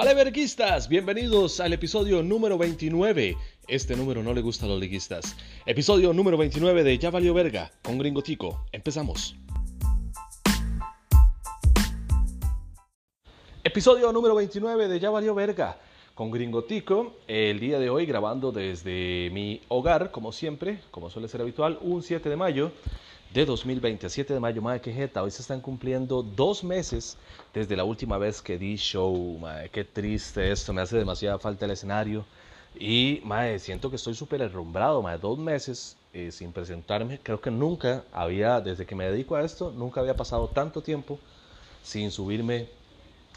Vale, verguistas, bienvenidos al episodio número 29. Este número no le gusta a los liguistas. Episodio número 29 de Ya Valió Verga con Gringo Tico. Empezamos. Episodio número 29 de Ya Valió Verga con Gringo Tico. El día de hoy grabando desde mi hogar, como siempre, como suele ser habitual, un 7 de mayo de 2020, 7 de mayo, madre, qué jeta, hoy se están cumpliendo dos meses desde la última vez que di show, madre, qué triste esto, me hace demasiada falta el escenario. Y, madre, siento que estoy súper herrumbrado, madre, dos meses eh, sin presentarme, creo que nunca había, desde que me dedico a esto, nunca había pasado tanto tiempo sin subirme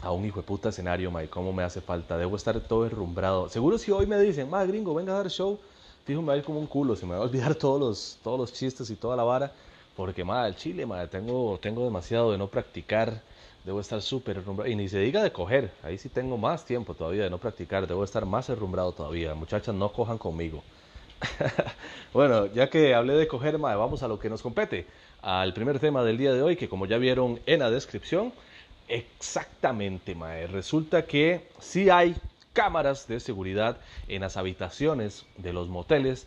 a un hijo de puta escenario, madre, cómo me hace falta, debo estar todo herrumbrado, seguro si hoy me dicen, madre, gringo, venga a dar show, fijo, me va a ir como un culo, se me va a olvidar todos los, todos los chistes y toda la vara, porque, madre, el chile, madre, tengo, tengo demasiado de no practicar. Debo estar súper herrumbrado. Y ni se diga de coger. Ahí sí tengo más tiempo todavía de no practicar. Debo estar más herrumbrado todavía. Muchachas, no cojan conmigo. bueno, ya que hablé de coger, madre, vamos a lo que nos compete. Al primer tema del día de hoy, que como ya vieron en la descripción, exactamente, madre. Resulta que sí hay cámaras de seguridad en las habitaciones de los moteles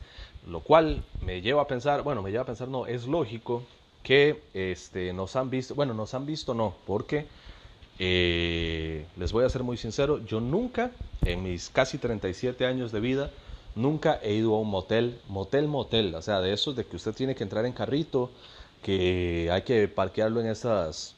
lo cual me lleva a pensar, bueno, me lleva a pensar, no, es lógico que este, nos han visto, bueno, nos han visto no, porque eh, les voy a ser muy sincero, yo nunca, en mis casi 37 años de vida, nunca he ido a un motel, motel, motel, o sea, de esos de que usted tiene que entrar en carrito, que hay que parquearlo en esas,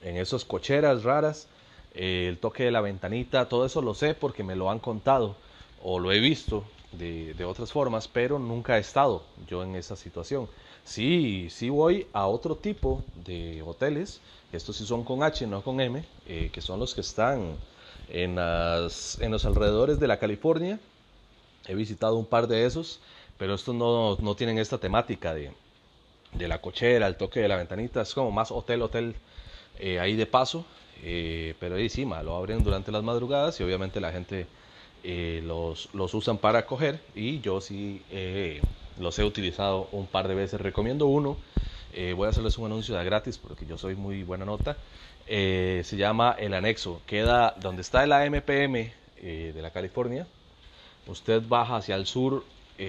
en esas cocheras raras, eh, el toque de la ventanita, todo eso lo sé porque me lo han contado o lo he visto de, otras formas, pero nunca he estado yo en esa situación. Sí, sí voy a otro tipo de hoteles, estos sí son con H, no con M, eh, que son los que están en, las, en los alrededores de la California. He visitado un par de esos, pero estos no, no tienen esta temática de, de, la cochera, el toque de la ventanita, es como más hotel, hotel eh, ahí de paso, eh, pero ahí sí, lo abren durante las madrugadas y obviamente la gente eh, los, los, usan para coger y yo sí eh, los he utilizado un par de veces. Recomiendo uno, eh, voy a hacerles un anuncio de gratis porque yo soy muy buena nota. se llama El Anexo, queda donde está el AMPM de la California. Usted baja hacia el sur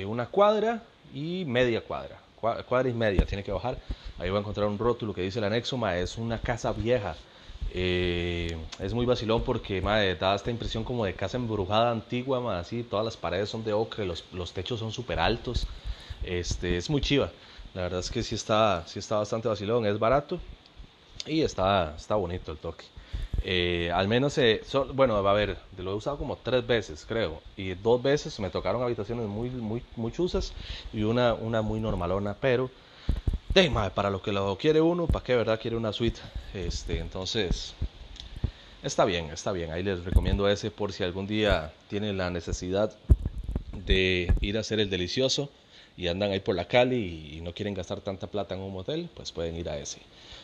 una cuadra y media cuadra, cuadra y media, tiene que bajar. Ahí va a encontrar un rótulo que dice el anexo, es una casa vieja eh, es muy vacilón porque madre, da esta impresión como de casa embrujada antigua, madre, así, todas las paredes son de ocre, los, los techos son súper altos. Este, es muy chiva. La verdad es que sí está, sí está bastante vacilón, es barato y está, está bonito el toque. Eh, al menos, eh, bueno, a ver, lo he usado como tres veces, creo. Y dos veces me tocaron habitaciones muy, muy, muy chuzas y una, una muy normalona, pero de, para lo que lo quiere uno, ¿para qué verdad quiere una suite? Este, entonces, está bien, está bien. Ahí les recomiendo ese por si algún día tienen la necesidad de ir a hacer el delicioso y andan ahí por la Cali y, no quieren gastar tanta plata en un motel, pues pueden ir a ese.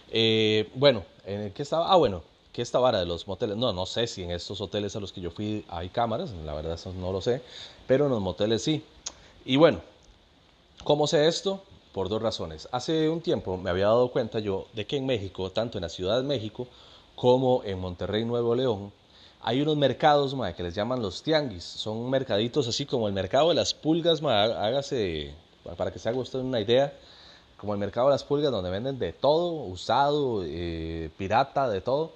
Eh, bueno, ¿en qué estaba? Ah, bueno, ¿qué esta vara de los moteles? No, no sé si en estos hoteles a los que yo fui hay cámaras, la verdad eso no lo sé, pero en los moteles sí. Y bueno, ¿cómo sé esto? Por dos razones. Hace un tiempo me había dado cuenta yo de que en México, tanto en la Ciudad de México como en Monterrey, Nuevo León, hay unos mercados que les llaman los tianguis. Son mercaditos así como el mercado de las pulgas, hágase, para que se haga usted una idea, como el mercado de las pulgas donde venden de todo, usado, eh, pirata, de todo.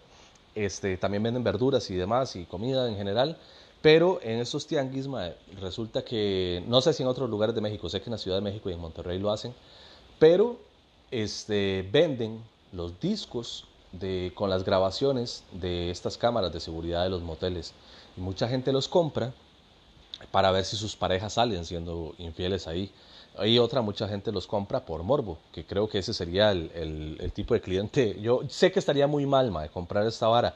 Este, también venden verduras y demás y comida en general. Pero en esos tianguis, resulta que, no sé si en otros lugares de México, sé que en la Ciudad de México y en Monterrey lo hacen, pero este, venden los discos con las grabaciones de estas cámaras de seguridad de los moteles. Y mucha gente los compra para ver si sus parejas salen siendo infieles ahí. Y otra, mucha gente los compra por morbo, que creo que ese sería el, tipo de cliente. Yo sé que estaría muy mal, de comprar esta vara,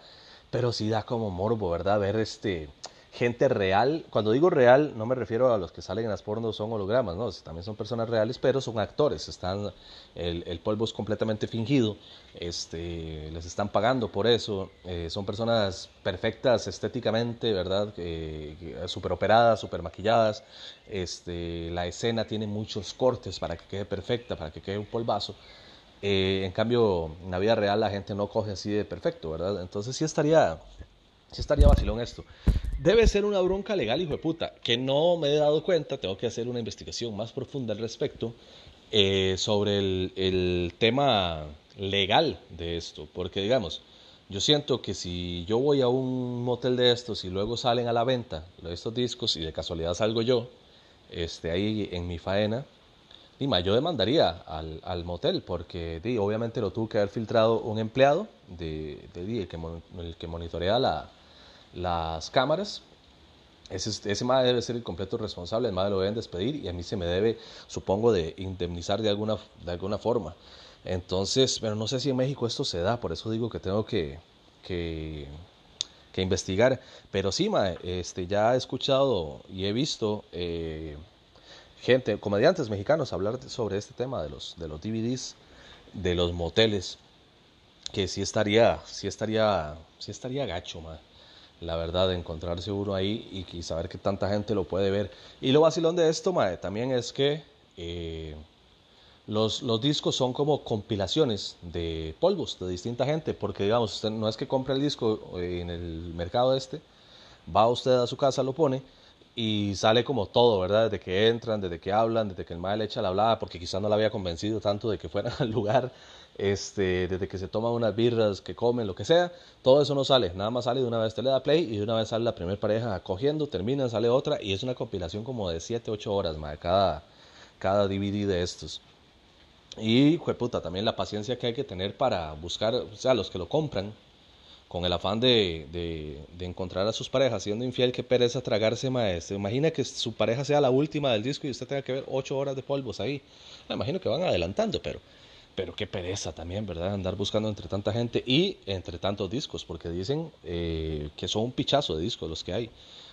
pero sí da como morbo, ¿verdad? Ver este gente real. Cuando digo real, no me refiero a los que salen en las pornos, son hologramas, no, también son personas reales, pero son actores. Están, el, polvo es completamente fingido, este, les están pagando por eso. Eh, son personas perfectas estéticamente, ¿verdad? Eh, super operadas, super maquilladas. Este, la escena tiene muchos cortes para que quede perfecta, para que quede un polvazo. Eh, en cambio, en la vida real la gente no coge así de perfecto, ¿verdad? Entonces sí estaría sí estaría vacilón esto. Debe ser una bronca legal, hijo de puta, que no me he dado cuenta, tengo que hacer una investigación más profunda al respecto eh, sobre el, el tema legal de esto, porque digamos, yo siento que si yo voy a un motel de estos y luego salen a la venta estos discos y de casualidad salgo yo, este, ahí en mi faena, Dima, yo demandaría al, al motel porque di, obviamente lo tuvo que haber filtrado un empleado de, de el, que, el que monitorea la, las cámaras. Ese, ese MAE debe ser el completo responsable, el MAE lo deben despedir y a mí se me debe, supongo, de indemnizar de alguna, de alguna forma. Entonces, pero no sé si en México esto se da, por eso digo que tengo que, que, investigar. Pero sí, este, ya he escuchado y he visto eh, gente, comediantes mexicanos hablar sobre este tema de los, de los DVDs, de los moteles, que sí estaría, sí estaría, sí estaría gacho, la verdad, de encontrarse uno ahí y, saber que tanta gente lo puede ver. Y lo vacilón de esto, también es que eh, los, los, discos son como compilaciones de polvos de distinta gente, porque digamos, usted no es que compre el disco eh, en el mercado este, va usted a su casa, lo pone y sale como todo, ¿verdad? Desde que entran, desde que hablan, desde que el madre le echa la hablada, porque quizás no la había convencido tanto de que fuera al lugar, este, desde que se toman unas birras, que comen, lo que sea, todo eso no sale, nada más sale de una vez, te le da play y de una vez sale la primera pareja cogiendo, termina, sale otra y es una compilación como de 7, 8 horas, madre, cada, cada DVD de estos. Y, puta, también la paciencia que hay que tener para buscar, o sea, los que lo compran, con el afán de, de, encontrar a sus parejas siendo infiel, qué pereza tragarse, maestro. Imagina que su pareja sea la última del disco y usted tenga que ver ocho horas de polvos ahí. Me imagino que van adelantando, pero, pero qué pereza también, ¿verdad? Andar buscando entre tanta gente y entre tantos discos, porque dicen eh, que son un pichazo de discos los que hay.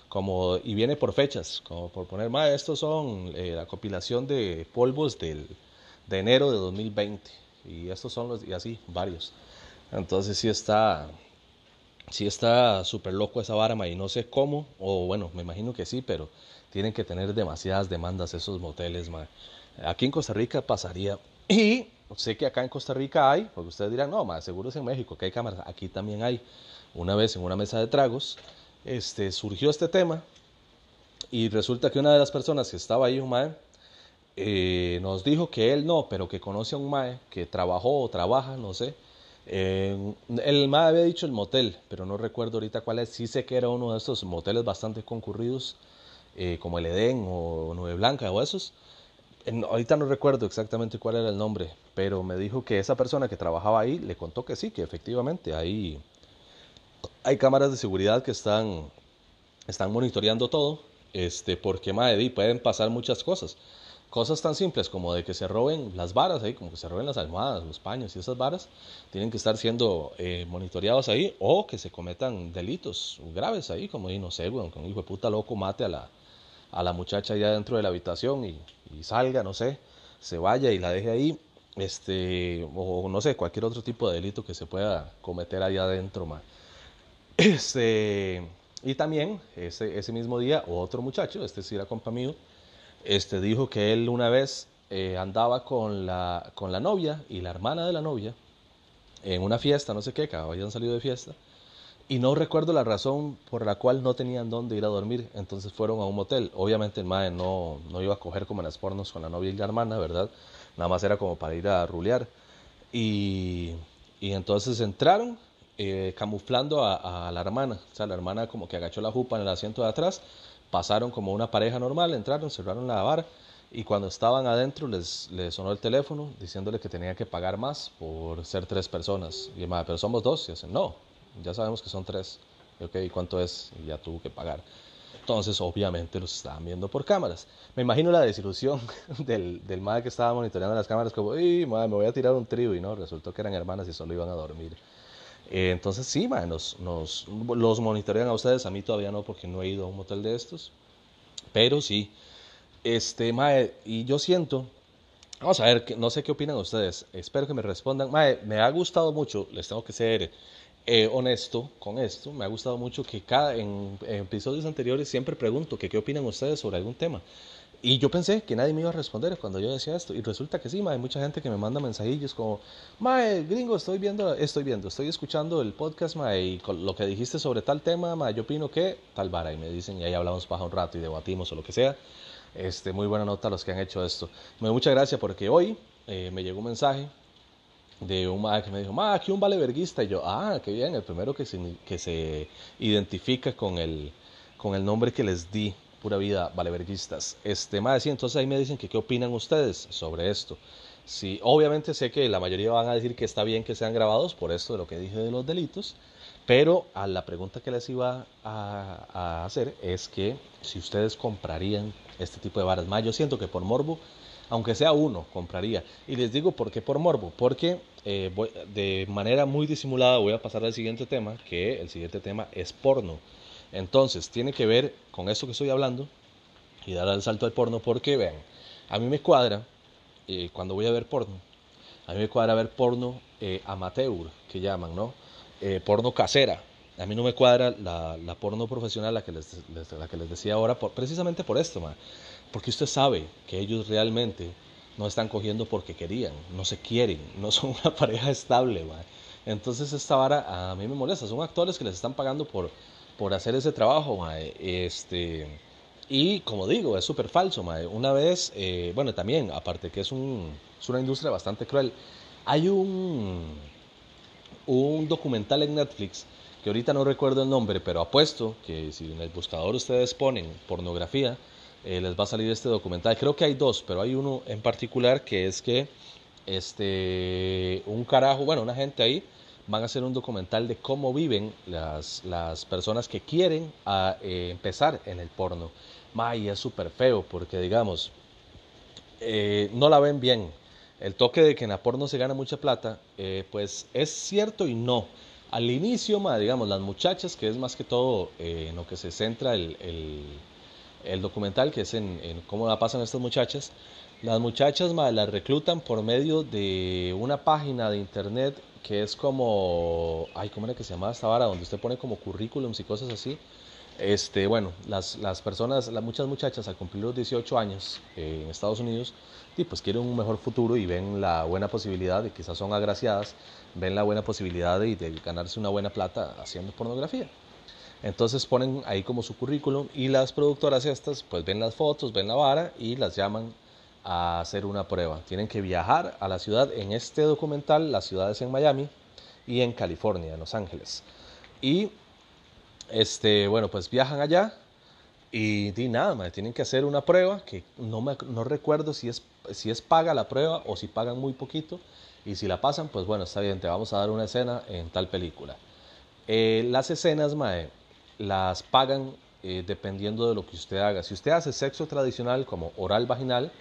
Como, y viene por fechas, como por poner, ma, estos son eh, la compilación de polvos del de enero de 2020. Y estos son los, y así, varios. Entonces sí está, sí está súper loco esa vara, y no sé cómo, o bueno, me imagino que sí, pero tienen que tener demasiadas demandas esos moteles, ma. Aquí en Costa Rica pasaría. Y sé que acá en Costa Rica hay, porque ustedes dirán, no, más seguro es en México que hay cámaras. Aquí también hay. Una vez en una mesa de tragos, este, surgió este tema y resulta que una de las personas que estaba ahí, un eh, nos dijo que él no, pero que conoce a un mae que trabajó o trabaja, no sé. el mae había dicho el motel, pero no recuerdo ahorita cuál es. Sí sé que era uno de estos moteles bastante concurridos, eh, como el Edén o Nueve Blanca o esos. Ahorita no recuerdo exactamente cuál era el nombre, pero me dijo que esa persona que trabajaba ahí le contó que sí, que efectivamente hay, hay cámaras de seguridad que están, están monitoreando todo, este, porque mae, pueden pasar muchas cosas. Cosas tan simples como de que se roben las varas ahí, como que se roben las almohadas, los paños y esas varas, tienen que estar siendo eh, monitoreados ahí o que se cometan delitos graves ahí, como no sé, un hijo de puta loco mate a la, a la muchacha allá dentro de la habitación y, salga, no sé, se vaya y la deje ahí, este, o no sé, cualquier otro tipo de delito que se pueda cometer allá adentro, ma. Este, y también ese, ese mismo día, otro muchacho, este sí era compa mío, este, dijo que él una vez eh, andaba con la, con la novia y la hermana de la novia en una fiesta, no sé qué, que habían salido de fiesta, y no recuerdo la razón por la cual no tenían dónde ir a dormir, entonces fueron a un motel. Obviamente el mae no, no iba a coger como en las pornos con la novia y la hermana, ¿verdad? Nada más era como para ir a rulear. Y, y entonces entraron eh, camuflando a, la hermana, o sea, la hermana como que agachó la jupa en el asiento de atrás pasaron como una pareja normal, entraron, cerraron la bar y cuando estaban adentro les, les sonó el teléfono diciéndole que tenía que pagar más por ser tres personas. Y madre, pero somos dos. Y dicen, no, ya sabemos que son tres. Ok, ¿y cuánto es? Y ya tuvo que pagar. Entonces, obviamente, los estaban viendo por cámaras. Me imagino la desilusión del, del madre que estaba monitoreando las cámaras, como, ¡y madre, me voy a tirar un trío! Y no, resultó que eran hermanas y solo iban a dormir. Eh, entonces sí, nos, nos, los monitorean a ustedes, a mí todavía no porque no he ido a un motel de estos, pero sí. Este, mae, y yo siento, vamos a ver, no sé qué opinan ustedes, espero que me respondan. Mae, me ha gustado mucho, les tengo que ser eh, honesto con esto, me ha gustado mucho que cada, en, episodios anteriores siempre pregunto que qué opinan ustedes sobre algún tema. Y yo pensé que nadie me iba a responder cuando yo decía esto. Y resulta que sí, ma, hay mucha gente que me manda mensajillos como, mae, gringo, estoy viendo, estoy viendo, estoy escuchando el podcast, mae, y lo que dijiste sobre tal tema, mae, yo opino que tal vara. Y me dicen, y ahí hablamos paja un rato y debatimos o lo que sea. Este, muy buena nota a los que han hecho esto. Muchas gracias porque hoy eh, me llegó un mensaje de un mae que me dijo, ma, aquí un vale verguista. Y yo, ah, qué bien, el primero que se, que se identifica con el, con el nombre que les di pura vida valeverguistas. Este, más sí, entonces ahí me dicen que qué opinan ustedes sobre esto. Sí, obviamente sé que la mayoría van a decir que está bien que sean grabados por esto de lo que dije de los delitos, pero a la pregunta que les iba a, a hacer es que si ustedes comprarían este tipo de varas más, yo siento que por morbo, aunque sea uno, compraría. Y les digo por qué por morbo, porque eh, voy, de manera muy disimulada voy a pasar al siguiente tema, que el siguiente tema es porno. Entonces, tiene que ver con esto que estoy hablando y dar el salto al porno porque, vean, a mí me cuadra, eh, cuando voy a ver porno, a mí me cuadra ver porno eh, amateur, que llaman, ¿no? Eh, porno casera. A mí no me cuadra la, la porno profesional, la que les, la que les decía ahora, por, precisamente por esto, man. Porque usted sabe que ellos realmente no están cogiendo porque querían, no se quieren, no son una pareja estable. Man. Entonces esta vara a mí me molesta, son actores que les están pagando por por hacer ese trabajo. Este, y como digo, es súper falso, mae. Una vez, eh, bueno, también, aparte que es, un, es una industria bastante cruel, hay un, un documental en Netflix que ahorita no recuerdo el nombre, pero apuesto que si en el buscador ustedes ponen pornografía, eh, les va a salir este documental. Creo que hay dos, pero hay uno en particular que es que este un carajo, bueno, una gente ahí van a hacer un documental de cómo viven las, las personas que quieren a, eh, empezar en el porno. May, es súper feo porque, digamos, eh, no la ven bien. El toque de que en la porno se gana mucha plata, pues es cierto y no. Al inicio, ma, digamos, las muchachas, que es más que todo en lo que se centra el, el documental, que es en, en, cómo la pasan estas muchachas, las muchachas las reclutan por medio de una página de internet que es como, ay, ¿cómo era que se llamaba esta vara? Donde usted pone como currículums y cosas así. Este, bueno, las, las personas, las muchas muchachas al cumplir los 18 años eh, en Estados Unidos, y pues quieren un mejor futuro y ven la buena posibilidad, de quizás son agraciadas, ven la buena posibilidad de, de ganarse una buena plata haciendo pornografía. Entonces ponen ahí como su currículum y las productoras estas pues ven las fotos, ven la vara y las llaman a hacer una prueba. Tienen que viajar a la ciudad. En este documental, las ciudades en Miami y en California, en Los Ángeles. Y, este, bueno, pues viajan allá y di nada, más tienen que hacer una prueba que no, me, no recuerdo si es, si es paga la prueba o si pagan muy poquito. Y si la pasan, pues bueno, está bien, te vamos a dar una escena en tal película. Eh, las escenas, mae, las pagan eh, dependiendo de lo que usted haga. Si usted hace sexo tradicional como oral vaginal,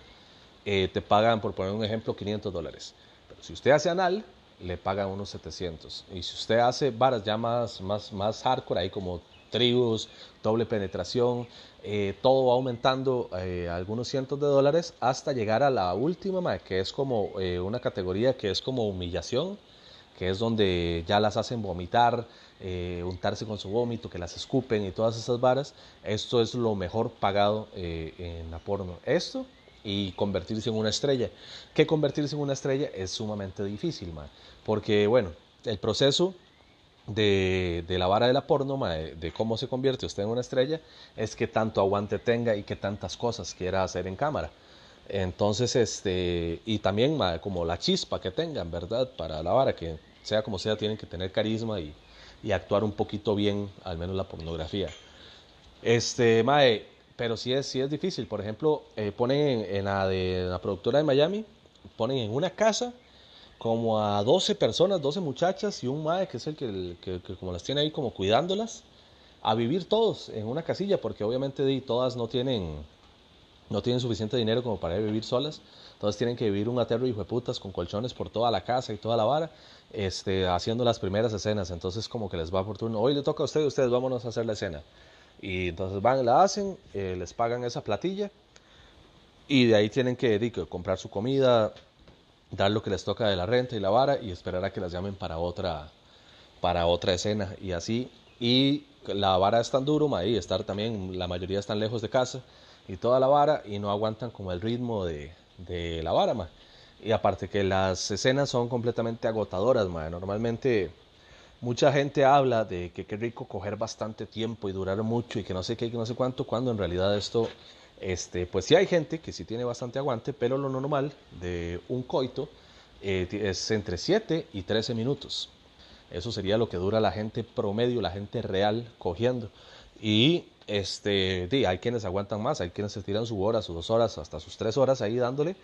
eh, te pagan, por poner un ejemplo, 500 dólares. Pero si usted hace anal, le pagan unos 700. Y si usted hace varas ya más, más, más hardcore, ahí como tribus, doble penetración, eh, todo va aumentando algunos cientos de dólares hasta llegar a la última, que es como una categoría que es como humillación, que es donde ya las hacen vomitar, eh, untarse con su vómito, que las escupen y todas esas varas. Esto es lo mejor pagado en la porno. Esto y convertirse en una estrella. Que convertirse en una estrella es sumamente difícil, man, porque bueno, el proceso de, de la vara de la porno, man, de, de, cómo se convierte usted en una estrella, es que tanto aguante tenga y que tantas cosas quiera hacer en cámara. Entonces, este, y también man, como la chispa que tengan, ¿verdad? Para la vara, que sea como sea, tienen que tener carisma y, y actuar un poquito bien, al menos la pornografía. Este, mae, pero sí es, sí es difícil. Por ejemplo, eh, ponen en, la de la productora de Miami, ponen en una casa como a 12 personas, 12 muchachas y un mae que es el que, que, que, como las tiene ahí como cuidándolas, a vivir todos en una casilla, porque obviamente todas no tienen, no tienen suficiente dinero como para vivir solas. Todas tienen que vivir un aterro hijo de putas con colchones por toda la casa y toda la vara, este, haciendo las primeras escenas. Entonces como que les va por turno, hoy le toca a ustedes, ustedes vámonos a hacer la escena. Y entonces van, la hacen, eh, les pagan esa platilla y de ahí tienen que, comprar su comida, dar lo que les toca de la renta y la vara y esperar a que las llamen para otra, para otra escena y así. Y la vara es tan duro, ahí estar también, la mayoría están lejos de casa. y toda la vara y no aguantan como el ritmo de, de la vara. Y aparte que las escenas son completamente agotadoras, ma. Normalmente mucha gente habla de que qué rico coger bastante tiempo y durar mucho y que no sé qué, que no sé cuánto, cuando en realidad esto, este, pues sí hay gente que sí tiene bastante aguante, pero lo normal de un coito eh, es entre 7 y 13 minutos. Eso sería lo que dura la gente promedio, la gente real cogiendo. Y este, hay quienes aguantan más, hay quienes se tiran su hora, sus dos horas, hasta sus tres horas ahí dándole,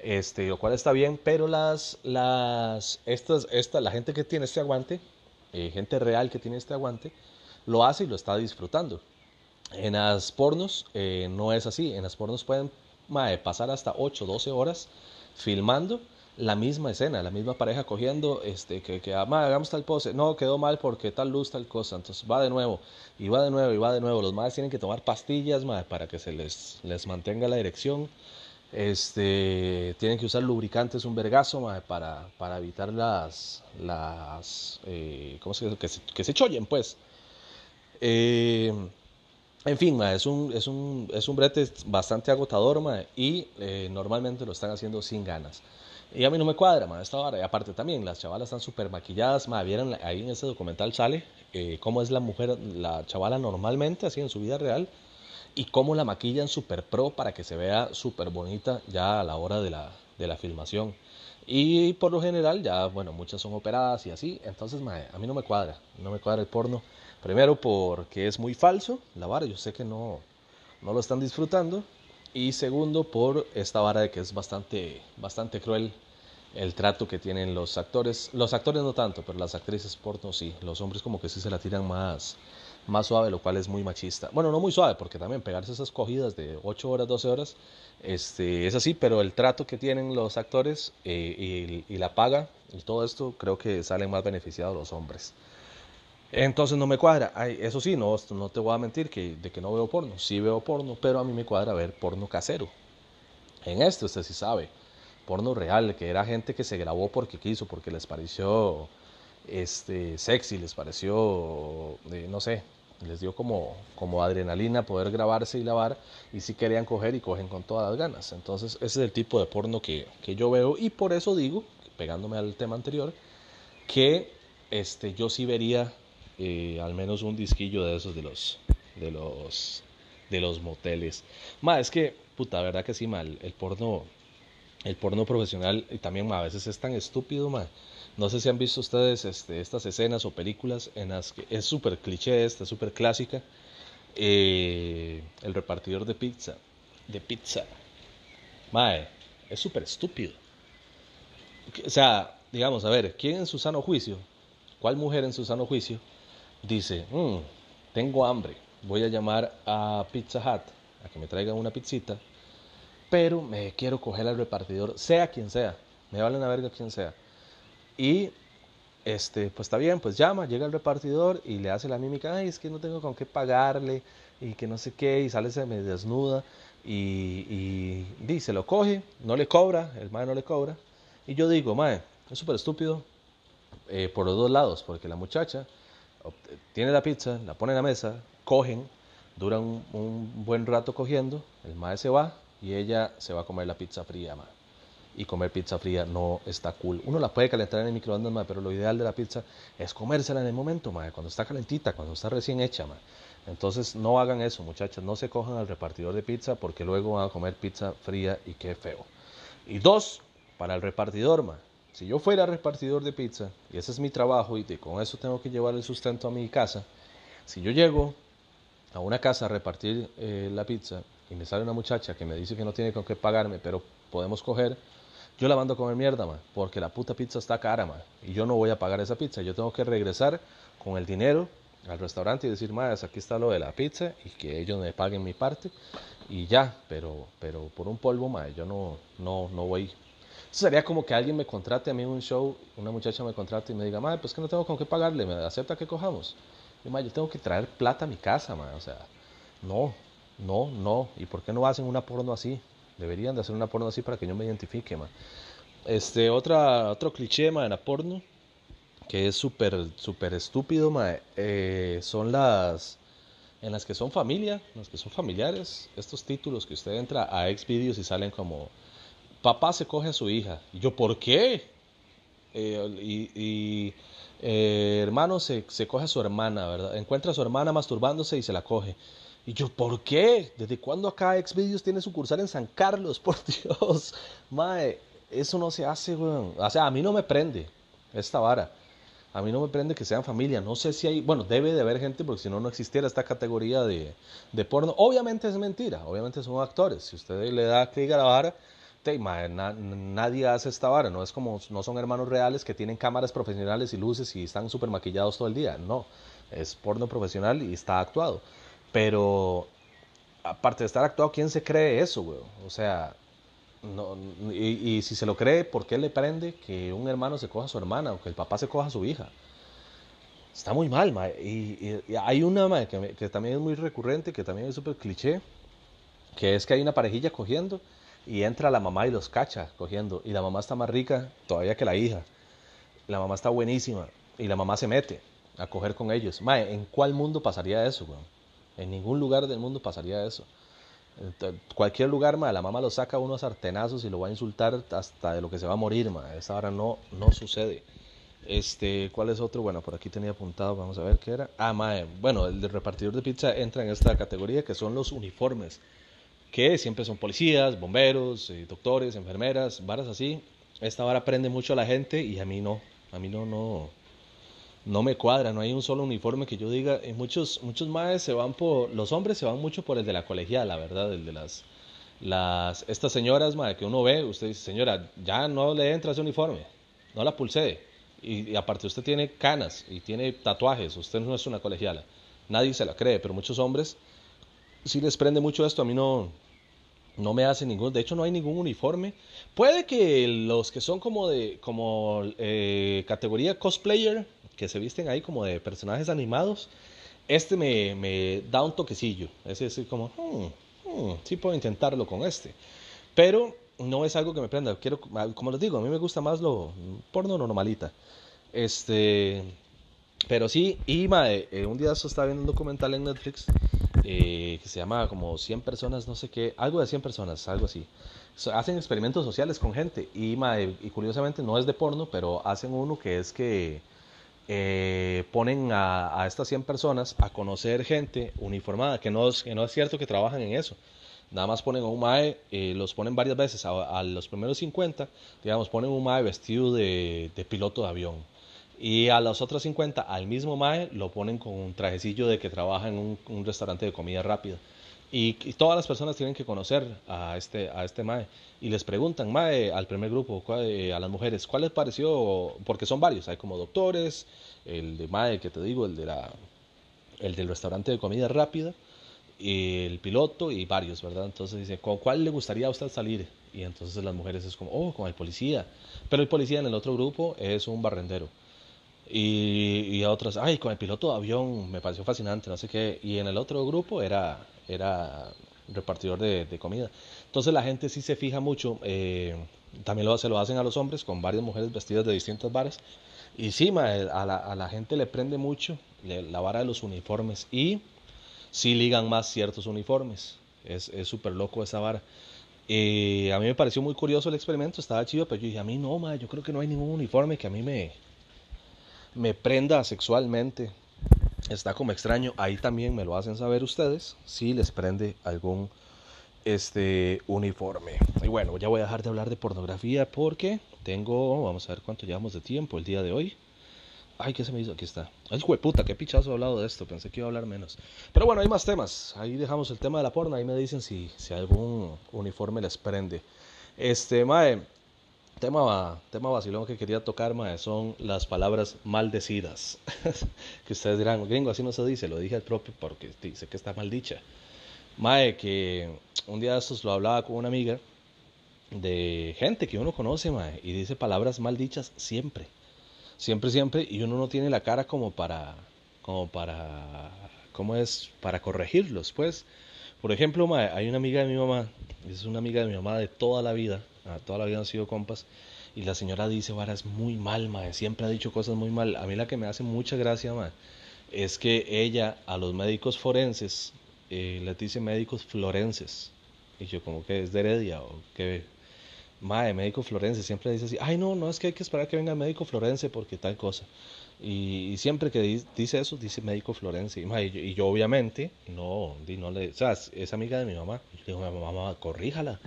este, lo cual está bien, pero las, las, estas, esta, la gente que tiene este aguante, eh, gente real que tiene este aguante, lo hace y lo está disfrutando. En las pornos eh, no es así, en las pornos pueden pasar hasta 8, 12 horas filmando la misma escena, la misma pareja cogiendo, este, que, que ah, hagamos tal pose, no, quedó mal porque tal luz, tal cosa, entonces va de nuevo, y va de nuevo, y va de nuevo, los madres tienen que tomar pastillas, para que se les, les mantenga la dirección, este, tienen que usar lubricantes, un vergazo, para, para evitar las, las, eh, ¿cómo se dice? Que se, que se chollen, pues. Eh, en fin, es, un, es, un, es un brete bastante agotador, y eh, normalmente lo están haciendo sin ganas. Y a mí no me cuadra, ma, esta hora. Y aparte también, las chavalas están súper maquilladas, ma. Vieron ahí en ese documental sale eh, cómo es la mujer, la chavala normalmente, así en su vida real, y cómo la maquillan súper pro para que se vea súper bonita ya a la hora de la, de la filmación. Y por lo general, ya, bueno, muchas son operadas y así. Entonces, ma, a mí no me cuadra, no me cuadra el porno. Primero porque es muy falso, la vara, yo sé que no, no lo están disfrutando. Y segundo, por esta vara de que es bastante, bastante cruel el trato que tienen los actores. Los actores no tanto, pero las actrices porno sí. Los hombres como que sí se la tiran más, más suave, lo cual es muy machista. Bueno, no muy suave, porque también pegarse esas cogidas de 8 horas, 12 horas, este, es así, pero el trato que tienen los actores eh, y, la paga y todo esto, creo que salen más beneficiados los hombres. Entonces no me cuadra. eso sí, no, no te voy a mentir que, de que no veo porno. Sí veo porno, pero a mí me cuadra ver porno casero. En esto usted sí sabe. Porno real, que era gente que se grabó porque quiso, porque les pareció este, sexy, les pareció, eh, no sé, les dio como, como adrenalina poder grabarse y lavar y si querían coger y cogen con todas las ganas. Entonces ese es el tipo de porno que, que yo veo y por eso digo, pegándome al tema anterior, que este, yo sí vería eh, al menos un disquillo de esos de los de los de los moteles. Ma, es que puta, verdad que sí mal, el porno el porno profesional y también a veces es tan estúpido, ma. No sé si han visto ustedes este, estas escenas o películas en las que es súper cliché esta, súper clásica. Eh, el repartidor de pizza, de pizza. Mae, es súper estúpido. O sea, digamos, a ver, ¿quién en su sano juicio? ¿Cuál mujer en su sano juicio dice, mm, tengo hambre, voy a llamar a Pizza Hut a que me traigan una pizzita, pero me quiero coger al repartidor, sea quien sea, me vale una verga quien sea. Y este, pues está bien, pues llama, llega el repartidor y le hace la mímica, ay, es que no tengo con qué pagarle y que no sé qué, y sale, se me desnuda y, y, se lo coge, no le cobra, el mae no le cobra. Y yo digo, mae, es súper estúpido eh, por los dos lados, porque la muchacha tiene la pizza, la pone en la mesa, cogen, duran un, buen rato cogiendo, el mae se va y ella se va a comer la pizza fría, mae. Y comer pizza fría no está cool. Uno la puede calentar en el microondas, mae, pero lo ideal de la pizza es comérsela en el momento, mae, cuando está calentita, cuando está recién hecha, mae. Entonces no hagan eso, muchachas, no se cojan al repartidor de pizza porque luego van a comer pizza fría y qué feo. Y dos, para el repartidor, mae si yo fuera repartidor de pizza, y ese es mi trabajo, y con eso tengo que llevar el sustento a mi casa, si yo llego a una casa a repartir eh, la pizza y me sale una muchacha que me dice que no tiene con qué pagarme, pero podemos coger, yo la mando a comer mierda, man, porque la puta pizza está cara, man, y yo no voy a pagar esa pizza. Yo tengo que regresar con el dinero al restaurante y decir, más aquí está lo de la pizza y que ellos me paguen mi parte y ya, pero, pero por un polvo, man, yo no, no, no voy sería como que alguien me contrate a mí un show, una muchacha me contrate y me diga, madre, pues que no tengo con qué pagarle, ¿me acepta que cojamos? Y madre, yo tengo que traer plata a mi casa, madre, o sea, no, no, no. ¿Y por qué no hacen una porno así? Deberían de hacer una porno así para que yo me identifique, madre. Este, otra, otro cliché, madre, en la porno, que es súper, súper estúpido, madre, eh, son las, en las que son familia, en las que son familiares, estos títulos que usted entra a Xvideos y salen como papá se coge a su hija. Y yo, ¿por qué? Eh, y, eh, hermano se, se, coge a su hermana, ¿verdad? Encuentra a su hermana masturbándose y se la coge. Y yo, ¿por qué? ¿Desde cuándo acá Xvideos tiene sucursal en San Carlos? Por Dios, mae, eso no se hace, weón. O sea, a mí no me prende esta vara. A mí no me prende que sean familia. No sé si hay, bueno, debe de haber gente porque si no, no existiera esta categoría de, de porno. Obviamente es mentira, obviamente son actores. Si usted le da clic a la vara, te, nadie hace esta vara. No es como, no son hermanos reales que tienen cámaras profesionales y luces y están súper maquillados todo el día. No, es porno profesional y está actuado. Pero, aparte de estar actuado, ¿quién se cree eso, güey? O sea, no, y, si se lo cree, ¿por qué le prende que un hermano se coja a su hermana o que el papá se coja a su hija? Está muy mal, ma. Y, hay una ma, que, que, también es muy recurrente, que también es súper cliché, que es que hay una parejilla cogiendo y entra la mamá y los cacha cogiendo. Y la mamá está más rica todavía que la hija. La mamá está buenísima y la mamá se mete a coger con ellos. Ma, ¿en cuál mundo pasaría eso, En ningún lugar del mundo pasaría eso cualquier lugar, ma, la mamá lo saca unos sartenazos y lo va a insultar hasta de lo que se va a morir, ma. Esa hora no, no sucede. Este, ¿cuál es otro? Bueno, por aquí tenía apuntado, vamos a ver qué era. Ah, ma, bueno, el de repartidor de pizza entra en esta categoría que son los uniformes, que siempre son policías, bomberos, eh, doctores, enfermeras, varas así. Esta vara prende mucho a la gente y a mí no, a mí no, no, no me cuadra, no hay un solo uniforme que yo diga. Y muchos, muchos más se van por, los hombres se van mucho por el de la colegial, la verdad, el de las, las, estas señoras, madre, que uno ve, usted dice, señora, ya no le entra ese uniforme, no la pulsee. Y, aparte usted tiene canas y tiene tatuajes, usted no es una colegiala. Nadie se la cree, pero muchos hombres si les prende mucho esto, a mí no, no me hace ningún, de hecho no hay ningún uniforme. Puede que los que son como de, como eh, categoría cosplayer, que se visten ahí como de personajes animados, este me, me da un toquecillo. Es decir, como, hmm, hmm, sí puedo intentarlo con este. Pero no es algo que me prenda. Quiero, como les digo, a mí me gusta más lo porno normalita. Este, pero sí, y eh, un día estaba viendo un documental en Netflix eh, que se llama como 100 personas, no sé qué, algo de 100 personas, algo así. hacen experimentos sociales con gente y, y curiosamente no es de porno, pero hacen uno que es que eh, ponen a, estas 100 personas a conocer gente uniformada, que no, es, que no es cierto que trabajan en eso. Nada más ponen a un MAE, eh, los ponen varias veces, a, los primeros 50, digamos, ponen un MAE vestido de, piloto de avión. Y a los otros 50, al mismo MAE, lo ponen con un trajecillo de que trabaja en un, restaurante de comida rápida. Y, todas las personas tienen que conocer a este, a este MAE. Y les preguntan, MAE, al primer grupo, a las mujeres, ¿cuál les pareció? Porque son varios, hay como doctores, el de MAE que te digo, el, de la, el del restaurante de comida rápida, el piloto y varios, ¿verdad? Entonces dice, ¿con cuál le gustaría a usted salir? Y entonces las mujeres es como, oh, con el policía. Pero el policía en el otro grupo es un barrendero. Y, y a otras, ay, con el piloto de avión me pareció fascinante, no sé qué. Y en el otro grupo era era repartidor de, comida. Entonces la gente sí se fija mucho, eh, también lo, se lo hacen a los hombres con varias mujeres vestidas de distintos bares. Y sí, a, la, gente le prende mucho la vara de los uniformes y sí ligan más ciertos uniformes. Es súper loco esa vara. a mí me pareció muy curioso el experimento, estaba chido, pero yo dije, a mí no, ma, yo creo que no hay ningún uniforme que a mí me, me prenda sexualmente está como extraño. Ahí también me lo hacen saber ustedes si les prende algún este uniforme. Y bueno, ya voy a dejar de hablar de pornografía porque tengo, vamos a ver cuánto llevamos de tiempo el día de hoy. Ay, ¿qué se me hizo? Aquí está. Ay, puta, qué pichazo he hablado de esto. Pensé que iba a hablar menos. Pero bueno, hay más temas. Ahí dejamos el tema de la porno. Ahí me dicen si, si algún uniforme les prende. Este, Mae, tema, tema vacilón que quería tocar, mae, son las palabras maldecidas. que ustedes dirán, gringo, así no se dice, lo dije al propio porque dice que está maldicha. Mae, que un día estos lo hablaba con una amiga de gente que uno conoce, mae, y dice palabras maldichas siempre. Siempre, siempre, y uno no tiene la cara como para, como para, ¿cómo es? Para corregirlos, pues. Por ejemplo, mae, hay una amiga de mi mamá, es una amiga de mi mamá de toda la vida, toda la vida han sido compas. Y la señora dice es muy mal, mae. Siempre ha dicho cosas muy mal. A mí la que me hace mucha gracia, mae, es que ella a los médicos forenses eh, les dice médicos florenses. Y yo como que es de Heredia o que... Mae, médico florense, siempre dice así, ay no, no, es que hay que esperar que venga el médico florense porque tal cosa. Y, siempre que dice eso, dice médico florense. Y, yo, obviamente, no, no le, o es amiga de mi mamá. Y yo digo, mamá, corríjala.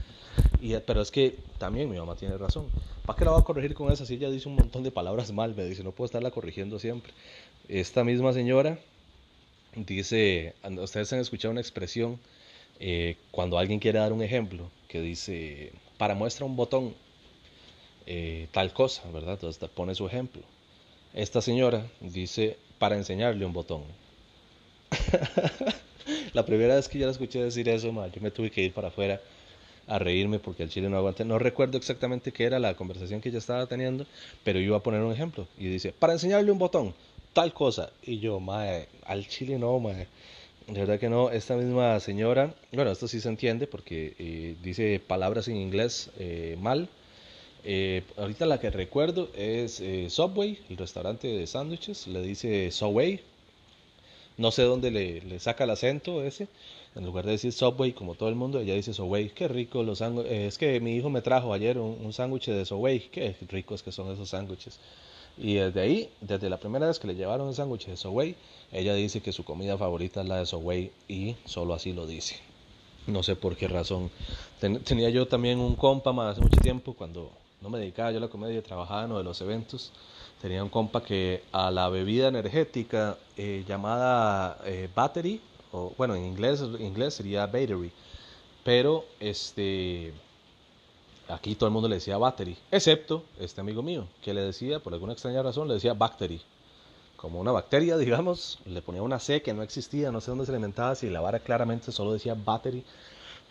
Pero es que también mi mamá tiene razón. ¿Para qué la va a corregir con esa? Si ella dice un montón de palabras mal, me dice, no puedo estarla corrigiendo siempre. Esta misma señora dice, ustedes han escuchado una expresión eh, cuando alguien quiere dar un ejemplo, que dice, para muestra un botón, eh, tal cosa, ¿verdad? Entonces pone su ejemplo. Esta señora dice para enseñarle un botón. la primera vez que yo la escuché decir eso, yo me tuve que ir para afuera a reírme porque el chile no aguanté. No recuerdo exactamente qué era la conversación que ella estaba teniendo, pero iba a poner un ejemplo. Y dice, para enseñarle un botón, tal cosa. Y yo, mae, al chile no, mae. De verdad que no. Esta misma señora, bueno, esto sí se entiende porque eh, dice palabras en inglés eh, mal. Eh, ahorita la que recuerdo es eh, Subway, el restaurante de sándwiches, le dice Subway. No sé dónde le, saca el acento ese. En lugar de decir Subway, como todo el mundo, ella dice Subway. Qué rico los sándwiches. Eh, es que mi hijo me trajo ayer un, sándwich de Subway. Qué ricos que son esos sándwiches. Y desde ahí, desde la primera vez que le llevaron el sándwich de Subway, ella dice que su comida favorita es la de Subway y solo así lo dice. No sé por qué razón. tenía yo también un compa más hace mucho tiempo cuando no me dedicaba yo a la comedia, trabajaba en uno de los eventos. Tenía un compa que a la bebida energética eh, llamada eh, battery, bueno, en inglés, en inglés sería battery, pero este, aquí todo el mundo le decía battery, excepto este amigo mío, que le decía, por alguna extraña razón, le decía bactery. Como una bacteria, digamos, le ponía una C que no existía, no sé dónde se alimentaba, si la vara claramente solo decía battery.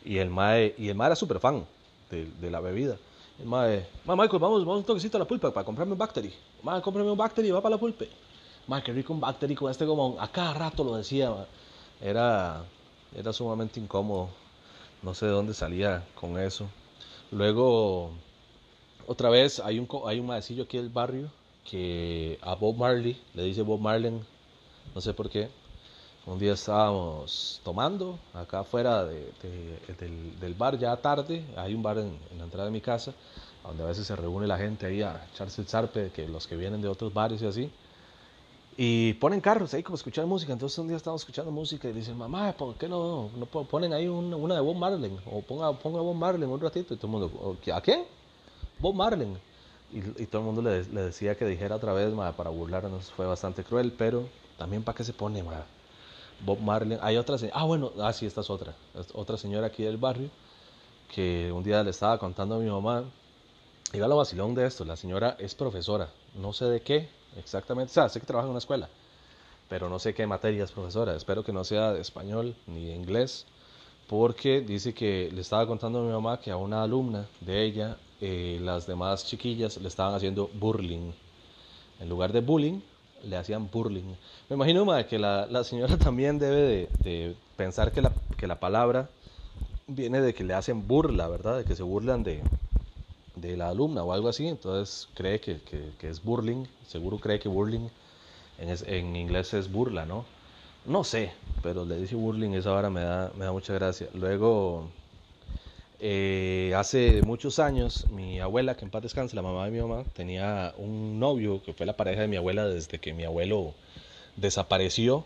Y el mae, y el mae era súper fan de, la bebida. Mae, Michael, vamos, vamos un toquecito a la pulpa para comprarme un Bactery. Mae, cómprame un Bactery, va para la pulpa. Mae, qué rico un Bactery con este como A cada rato lo decía, Era, era sumamente incómodo. No sé de dónde salía con eso. Luego, otra vez, hay un, hay un maecillo aquí del barrio que a Bob Marley le dice Bob Marley, no sé por qué, un día estábamos tomando acá afuera del, bar ya tarde. Hay un bar en, la entrada de mi casa donde a veces se reúne la gente ahí a echarse el zarpe, que los que vienen de otros bares y así. Y ponen carros ahí como escuchar música. Entonces un día estábamos escuchando música y dicen, mamá, ¿por qué no, no ponen ahí una, de Bob Marley? O ponga, ponga Bob Marley un ratito. Y todo el mundo, ¿a quién? Bob Marley. Y, todo el mundo le, decía que dijera otra vez, para burlarnos. Fue bastante cruel, pero también para qué se pone, ma? Bob Marley. Hay otra Ah, bueno, ah, sí, esta es otra. otra señora aquí del barrio que un día le estaba contando a mi mamá. Y lo vacilón de esto. La señora es profesora. No sé de qué exactamente. O sea, sé que trabaja en una escuela. Pero no sé qué materia es profesora. Espero que no sea de español ni de inglés. Porque dice que le estaba contando a mi mamá que a una alumna de ella, eh, las demás chiquillas le estaban haciendo burling. En lugar de bullying, le hacían burling. Me imagino que la, la, señora también debe de, pensar que la, que la, palabra viene de que le hacen burla, ¿verdad? De que se burlan de, de la alumna o algo así. Entonces cree que, que, es burling, seguro cree que burling en, en, inglés es burla, ¿no? No sé, pero le dice burling, esa ahora me da, me da mucha gracia. Luego eh, hace muchos años, mi abuela, que en paz descanse, la mamá de mi mamá, tenía un novio que fue la pareja de mi abuela desde que mi abuelo desapareció.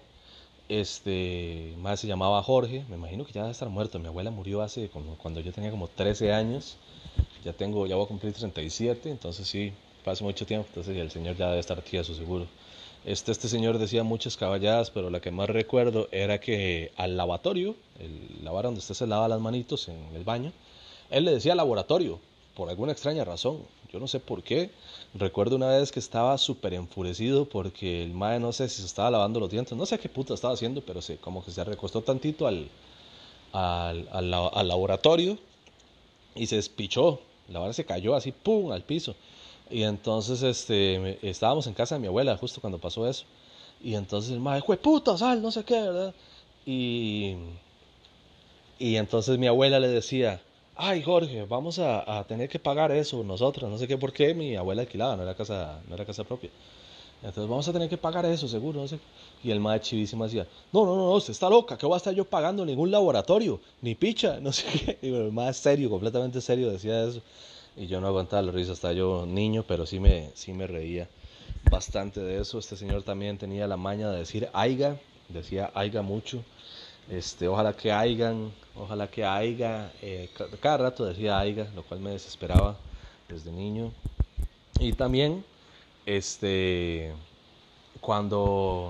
Este, más se llamaba Jorge, me imagino que ya debe estar muerto. Mi abuela murió hace cuando yo tenía como 13 años. Ya tengo, ya voy a cumplir 37, entonces sí, hace mucho tiempo, entonces el señor ya debe estar tieso seguro. Este, este señor decía muchas caballadas, pero la que más recuerdo era que al lavatorio, el lavar donde usted se lava las manitos en el baño, él le decía laboratorio, por alguna extraña razón. Yo no sé por qué. Recuerdo una vez que estaba súper enfurecido porque el mae no sé si se estaba lavando los dientes, no sé qué puta estaba haciendo, pero se, como que se recostó tantito al, al, al, laboratorio y se despichó. La vara se cayó así, ¡pum!, al piso. Y entonces este, estábamos en casa de mi abuela justo cuando pasó eso. Y entonces el mae, puta, sal, no sé qué, ¿verdad? Y, y entonces mi abuela le decía, ay Jorge, vamos a, tener que pagar eso nosotros, no sé qué por qué, mi abuela alquilaba, no era casa, no era casa propia. Entonces vamos a tener que pagar eso, seguro. No sé. Y el más chivísimo decía, no, no, no, usted está loca, ¿qué voy a estar yo pagando ningún laboratorio? Ni picha, no sé qué. Y el más serio, completamente serio decía eso. Y yo no aguantaba la risa, hasta yo niño, pero sí me, sí me reía bastante de eso. Este señor también tenía la maña de decir aiga, decía aiga mucho. Este, ojalá que haigan, ojalá que haiga. Eh, cada rato decía aiga, lo cual me desesperaba desde niño. Y también, este, cuando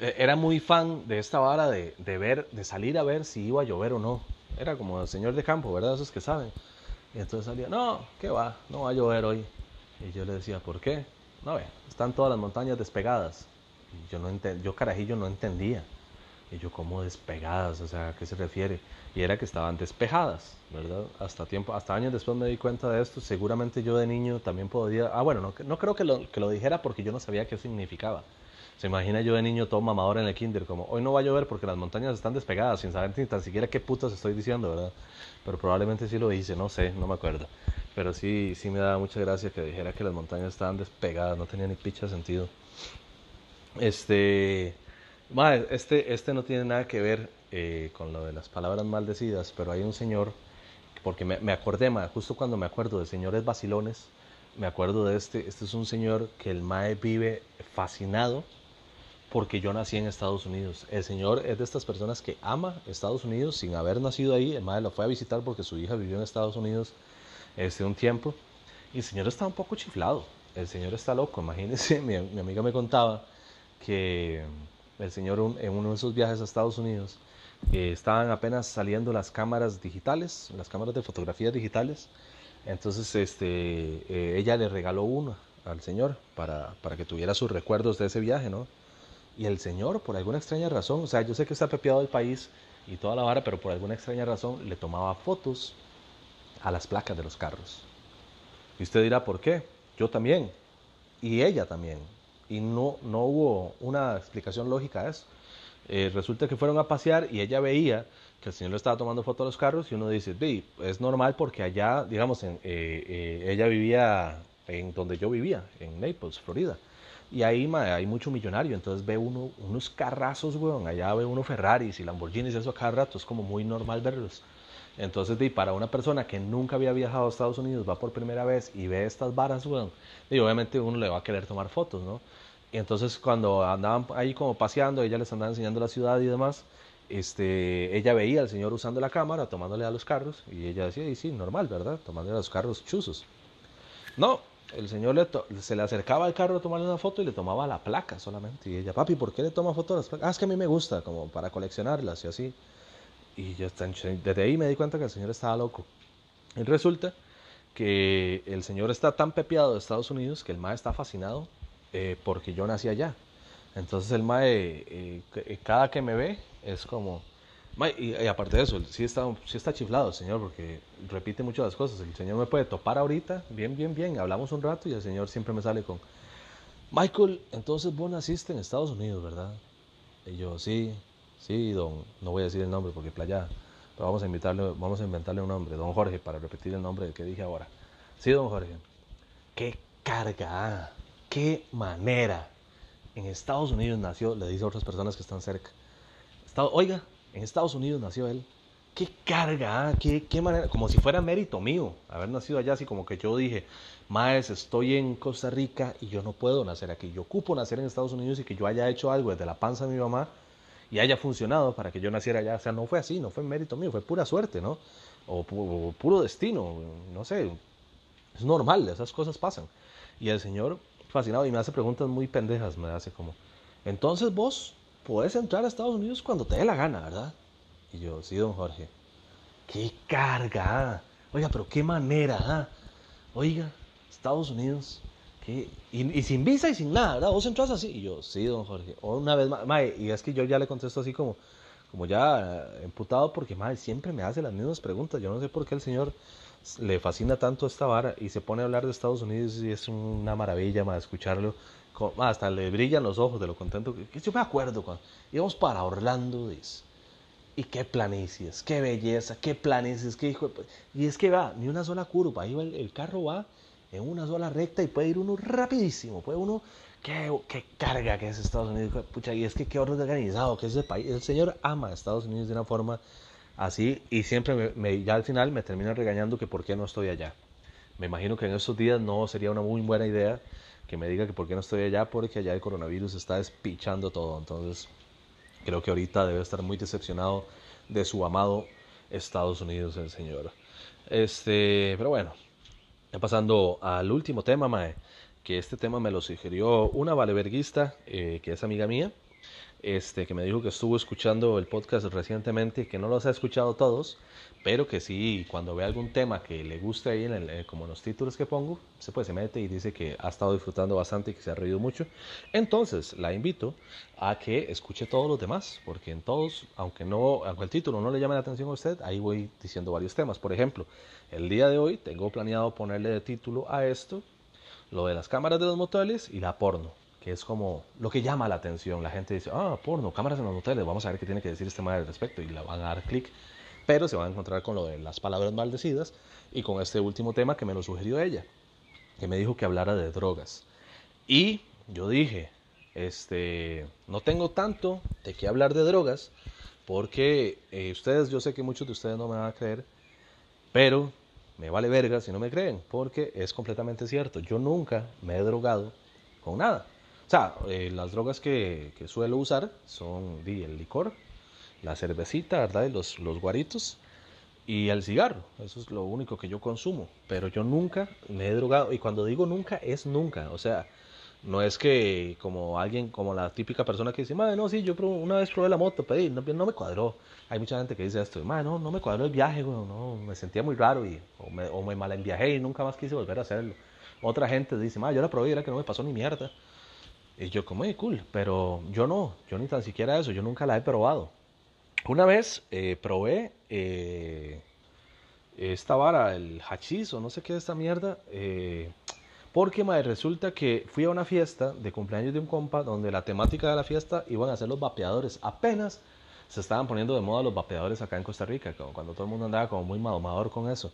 e, era muy fan de esta vara de, de, ver, de salir a ver si iba a llover o no. Era como el señor de campo, ¿verdad? Esos que saben. Y entonces salía, no, ¿qué va? No va a llover hoy. Y yo le decía, ¿por qué? No, ve, están todas las montañas despegadas. Y yo, no yo carajillo no entendía. Y yo, ¿cómo despegadas? O sea, ¿a qué se refiere? Y era que estaban despejadas, ¿verdad? Hasta tiempo, hasta años después me di cuenta de esto. Seguramente yo de niño también podía... Ah, bueno, no, no creo que lo, que lo dijera porque yo no sabía qué significaba. Se imagina yo de niño todo mamador en el kinder, como hoy no va a llover porque las montañas están despegadas, sin saber ni tan siquiera qué putas estoy diciendo, ¿verdad? Pero probablemente sí lo hice, no sé, no me acuerdo. Pero sí, sí me daba mucha gracia que dijera que las montañas estaban despegadas, no tenía ni picha sentido. Este, este, este no tiene nada que ver eh, con lo de las palabras maldecidas, pero hay un señor, porque me, me acordé, justo cuando me acuerdo de señores vacilones, me acuerdo de este, este es un señor que el Mae vive fascinado porque yo nací en Estados Unidos. El señor es de estas personas que ama Estados Unidos sin haber nacido ahí. El Mae lo fue a visitar porque su hija vivió en Estados Unidos este, un tiempo. Y el señor está un poco chiflado. El señor está loco. Imagínense, mi, mi amiga me contaba que el señor en uno de esos viajes a Estados Unidos eh, estaban apenas saliendo las cámaras digitales, las cámaras de fotografías digitales. Entonces este, eh, ella le regaló uno al señor para, para que tuviera sus recuerdos de ese viaje, ¿no? Y el señor, por alguna extraña razón, o sea, yo sé que está pepeado del país y toda la vara, pero por alguna extraña razón le tomaba fotos a las placas de los carros. Y usted dirá, ¿por qué? Yo también. Y ella también. Y no, no hubo una explicación lógica a eso. Eh, resulta que fueron a pasear y ella veía que el señor le estaba tomando fotos a los carros y uno dice, es normal porque allá, digamos, en, eh, eh, ella vivía en donde yo vivía, en Naples, Florida. Y ahí hay mucho millonario, entonces ve uno unos carrazos, weón. Allá ve uno Ferraris y Lamborghinis, eso a cada rato, es como muy normal verlos. Entonces, de, para una persona que nunca había viajado a Estados Unidos, va por primera vez y ve estas varas, weón, y obviamente uno le va a querer tomar fotos, ¿no? Y entonces cuando andaban ahí como paseando, ella les andaba enseñando la ciudad y demás, este, ella veía al señor usando la cámara, tomándole a los carros, y ella decía, y sí, normal, ¿verdad? Tomándole a los carros chuzos. No, el señor le se le acercaba al carro a tomarle una foto y le tomaba la placa solamente. Y ella, papi, ¿por qué le toma fotos a las placas? Ah, es que a mí me gusta, como para coleccionarlas y así. Y yo desde ahí me di cuenta que el señor estaba loco. Y resulta que el señor está tan pepeado de Estados Unidos que el mae está fascinado eh, porque yo nací allá. Entonces el mae, eh, eh, cada que me ve, es como, y, aparte de eso, sí está, sí está chiflado el señor porque repite muchas las cosas. El señor me puede topar ahorita, bien, bien, bien, hablamos un rato y el señor siempre me sale con, Michael, entonces vos naciste en Estados Unidos, ¿verdad? Y yo, sí, sí, don, no voy a decir el nombre porque playa, pero vamos a invitarle, vamos a inventarle un nombre, don Jorge, para repetir el nombre que dije ahora. Sí, don Jorge. Qué carga, qué manera. En Estados Unidos nació, le dice a otras personas que están cerca. Oiga, en Estados Unidos nació él. Qué carga, ah, qué, qué manera, como si fuera mérito mío haber nacido allá, así como que yo dije, Maes, estoy en Costa Rica y yo no puedo nacer aquí. Yo ocupo nacer en Estados Unidos y que yo haya hecho algo desde la panza de mi mamá y haya funcionado para que yo naciera allá. O sea, no fue así, no fue mérito mío, fue pura suerte, ¿no? O, o puro destino, no sé. Es normal, esas cosas pasan. Y el Señor, fascinado, y me hace preguntas muy pendejas, me hace como, entonces vos puedes entrar a Estados Unidos cuando te dé la gana, ¿verdad? Y yo, sí, don Jorge. ¡Qué carga! Oiga, pero qué manera, ¿ah? Oiga, Estados Unidos. ¿qué? Y, sin visa y sin nada, ¿verdad? Vos entras así. Y yo, sí, don Jorge. O una vez más, mae, y es que yo ya le contesto así como, como ya eh, emputado porque, mae, siempre me hace las mismas preguntas. Yo no sé por qué el señor le fascina tanto esta vara y se pone a hablar de Estados Unidos y es una maravilla, mae, escucharlo hasta le brillan los ojos de lo contento que yo me acuerdo cuando íbamos para Orlando, dice. Y qué planicies, qué belleza, qué planicies, qué hijo de... Y es que va, ni una sola curva, ahí el, carro va en una sola recta y puede ir uno rapidísimo, puede uno, qué, qué carga que es Estados Unidos, pucha, y es que qué orden organizado, que es ese país, el señor ama a Estados Unidos de una forma así y siempre me, ya al final me termina regañando que por qué no estoy allá. Me imagino que en estos días no sería una muy buena idea que me diga que por qué no estoy allá, porque allá el coronavirus está despichando todo. Entonces, creo que ahorita debe estar muy decepcionado de su amado Estados Unidos, el señor. Este, pero bueno, pasando al último tema, Mae, que este tema me lo sugirió una valeverguista eh, que es amiga mía este, que me dijo que estuvo escuchando el podcast recientemente, que no los ha escuchado todos, pero que sí, cuando ve algún tema que le guste ahí, en el, eh, como los títulos que pongo, se, pues, se mete y dice que ha estado disfrutando bastante y que se ha reído mucho. Entonces, la invito a que escuche todos los demás, porque en todos, aunque, no, aunque el título no le llame la atención a usted, ahí voy diciendo varios temas. Por ejemplo, el día de hoy tengo planeado ponerle de título a esto lo de las cámaras de los moteles y la porno que es como lo que llama la atención. La gente dice, ah, porno, cámaras en los hoteles, vamos a ver qué tiene que decir este madre al respecto. Y le van a dar clic, pero se van a encontrar con lo de las palabras maldecidas y con este último tema que me lo sugirió ella, que me dijo que hablara de drogas. Y yo dije, este, no tengo tanto de qué hablar de drogas, porque eh, ustedes, yo sé que muchos de ustedes no me van a creer, pero me vale verga si no me creen, porque es completamente cierto. Yo nunca me he drogado con nada. O sea, eh, las drogas que, que, suelo usar son el licor, la cervecita, ¿verdad? Y los, los guaritos y el cigarro. Eso es lo único que yo consumo. Pero yo nunca me he drogado. Y cuando digo nunca, es nunca. O sea, no es que como alguien, como la típica persona que dice, madre, no, sí, yo una vez probé la moto, pedí, no, no, me cuadró. Hay mucha gente que dice esto, madre, no, no me cuadró el viaje, no, me sentía muy raro y, o, me, o me mal viaje y nunca más quise volver a hacerlo. Otra gente dice, madre, yo la probé y era que no me pasó ni mierda. Y yo como, cool, pero yo no, yo ni tan siquiera eso, yo nunca la he probado. Una vez eh, probé eh, esta vara, el hachís o no sé qué es esta mierda, eh, porque madre, resulta que fui a una fiesta de cumpleaños de un compa donde la temática de la fiesta iban a ser los vapeadores. Apenas se estaban poniendo de moda los vapeadores acá en Costa Rica, cuando todo el mundo andaba como muy madomador con eso.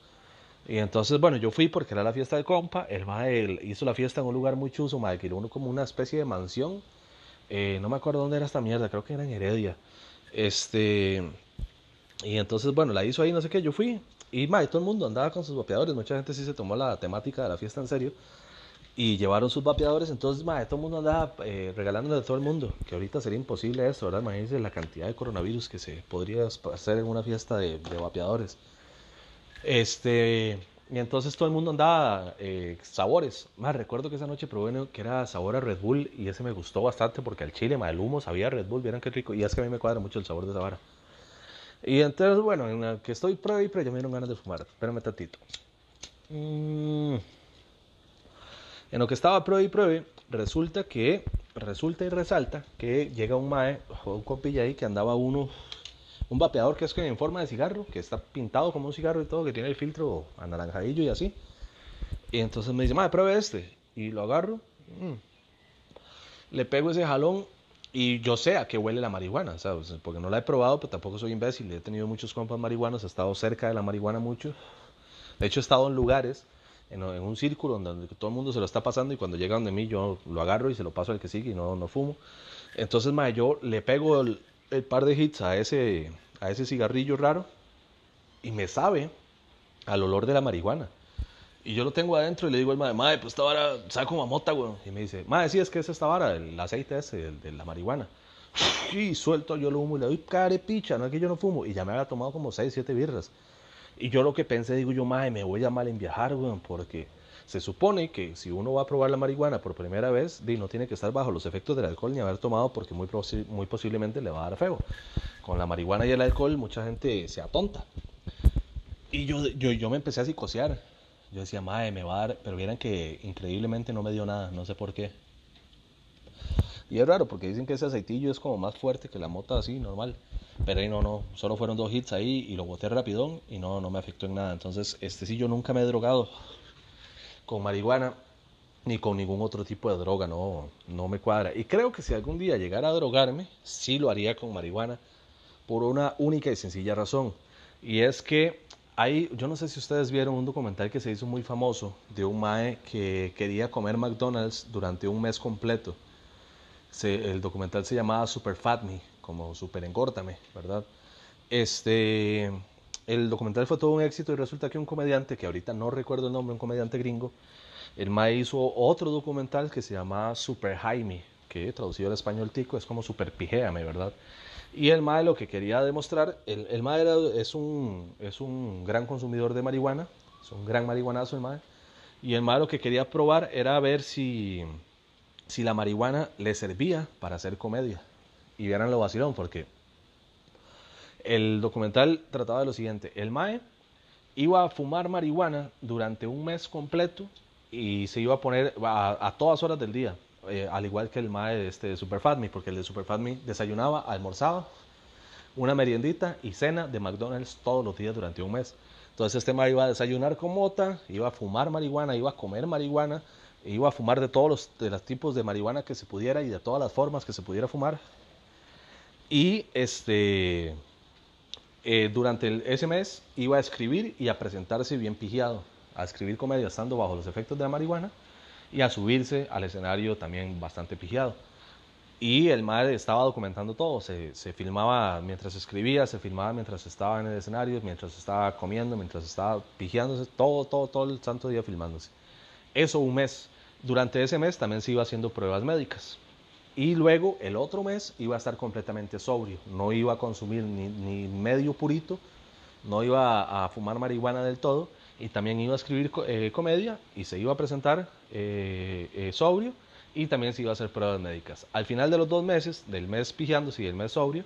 Y entonces, bueno, yo fui porque era la fiesta de compa. El mae hizo la fiesta en un lugar muy chuzo, mae, que uno como una especie de mansión. Eh, no me acuerdo dónde era esta mierda, creo que era en Heredia. Este. Y entonces, bueno, la hizo ahí, no sé qué. Yo fui. Y mae, todo el mundo andaba con sus vapeadores. Mucha gente sí se tomó la temática de la fiesta en serio. Y llevaron sus vapeadores. Entonces, mae, todo el mundo andaba eh, regalándole a todo el mundo. Que ahorita sería imposible eso, ¿verdad? Imagínense la cantidad de coronavirus que se podría hacer en una fiesta de, de vapeadores. Este, y entonces todo el mundo andaba eh, sabores. Más recuerdo que esa noche probé que era sabor a Red Bull y ese me gustó bastante porque al chile, más el humo sabía Red Bull, vieran qué rico. Y es que a mí me cuadra mucho el sabor de esa vara. Y entonces, bueno, en la que estoy pruebe y pero ya me dieron ganas de fumar. Espérame tantito. Mm. En lo que estaba pruebe y pruebe, resulta que, resulta y resalta que llega un mae, un copilla ahí que andaba uno un vapeador que es en forma de cigarro, que está pintado como un cigarro y todo, que tiene el filtro anaranjadillo y así. Y entonces me dice, madre, pruebe este. Y lo agarro, mm. le pego ese jalón y yo sé a qué huele la marihuana, ¿sabes? Porque no la he probado, pero tampoco soy imbécil. He tenido muchos compas marihuanos, he estado cerca de la marihuana mucho. De hecho, he estado en lugares, en, un círculo donde todo el mundo se lo está pasando y cuando llega donde mí yo lo agarro y se lo paso al que sigue y no, no fumo. Entonces, madre, yo le pego el, el par de hits a ese, a ese cigarrillo raro y me sabe al olor de la marihuana. Y yo lo tengo adentro y le digo al madre, madre, pues esta vara sabe como a mota, güey. Y me dice, madre, sí, es que es esta vara, el aceite ese, de la marihuana. Y suelto yo lo humo y le doy care picha, no es que yo no fumo. Y ya me había tomado como 6, 7 birras. Y yo lo que pensé, digo yo, madre, me voy a mal en viajar, güey, porque se supone que si uno va a probar la marihuana por primera vez, no tiene que estar bajo los efectos del alcohol ni haber tomado porque muy, muy posiblemente le va a dar feo. Con la marihuana y el alcohol mucha gente se atonta. Y yo, yo, yo me empecé a psicosear. Yo decía, madre, me va a dar... Pero vieran que increíblemente no me dio nada, no sé por qué. Y es raro porque dicen que ese aceitillo es como más fuerte que la mota así, normal. Pero ahí no, no, solo fueron dos hits ahí y lo boté rapidón y no, no me afectó en nada. Entonces, este sí yo nunca me he drogado con marihuana ni con ningún otro tipo de droga, no, no me cuadra. Y creo que si algún día llegara a drogarme, sí lo haría con marihuana por una única y sencilla razón. Y es que Hay, yo no sé si ustedes vieron un documental que se hizo muy famoso de un mae que quería comer McDonald's durante un mes completo. el documental se llamaba Super Fat Me, como Super Engórtame, ¿verdad? Este, el documental fue todo un éxito y resulta que un comediante, que ahorita no recuerdo el nombre, un comediante gringo, el mae hizo otro documental que se llamaba Super Jaime, que traducido al español tico es como Super Pijéame, ¿verdad? Y el mae lo que quería demostrar, el, el mae es, un, es un gran consumidor de marihuana, es un gran marihuanazo el mae, y el mae lo que quería probar era ver si, si la marihuana le servía para hacer comedia. Y vieran lo vacilón, porque el documental trataba de lo siguiente, el mae iba a fumar marihuana durante un mes completo y se iba a poner a, todas horas del día, eh, al igual que el mae de este Super Fat Me, porque el de Super Fat Me desayunaba, almorzaba, una meriendita y cena de McDonald's todos los días durante un mes. Entonces este mae iba a desayunar con mota, iba a fumar marihuana, iba a comer marihuana, iba a fumar de todos los, de los tipos de marihuana que se pudiera y de todas las formas que se pudiera fumar. Y este eh, durante ese mes iba a escribir y a presentarse bien pigiado, a escribir comedia estando bajo los efectos de la marihuana y a subirse al escenario también bastante pigiado. Y el madre estaba documentando todo, se, filmaba mientras escribía, se filmaba mientras estaba en el escenario, mientras estaba comiendo, mientras estaba pigiándose, todo, todo, todo el santo día filmándose. Eso un mes. Durante ese mes también se iba haciendo pruebas médicas. Y luego el otro mes iba a estar completamente sobrio, no iba a consumir ni, medio purito, no iba a, fumar marihuana del todo y también iba a escribir eh, comedia y se iba a presentar eh, eh, sobrio y también se iba a hacer pruebas médicas. Al final de los dos meses, del mes pijándose y del mes sobrio,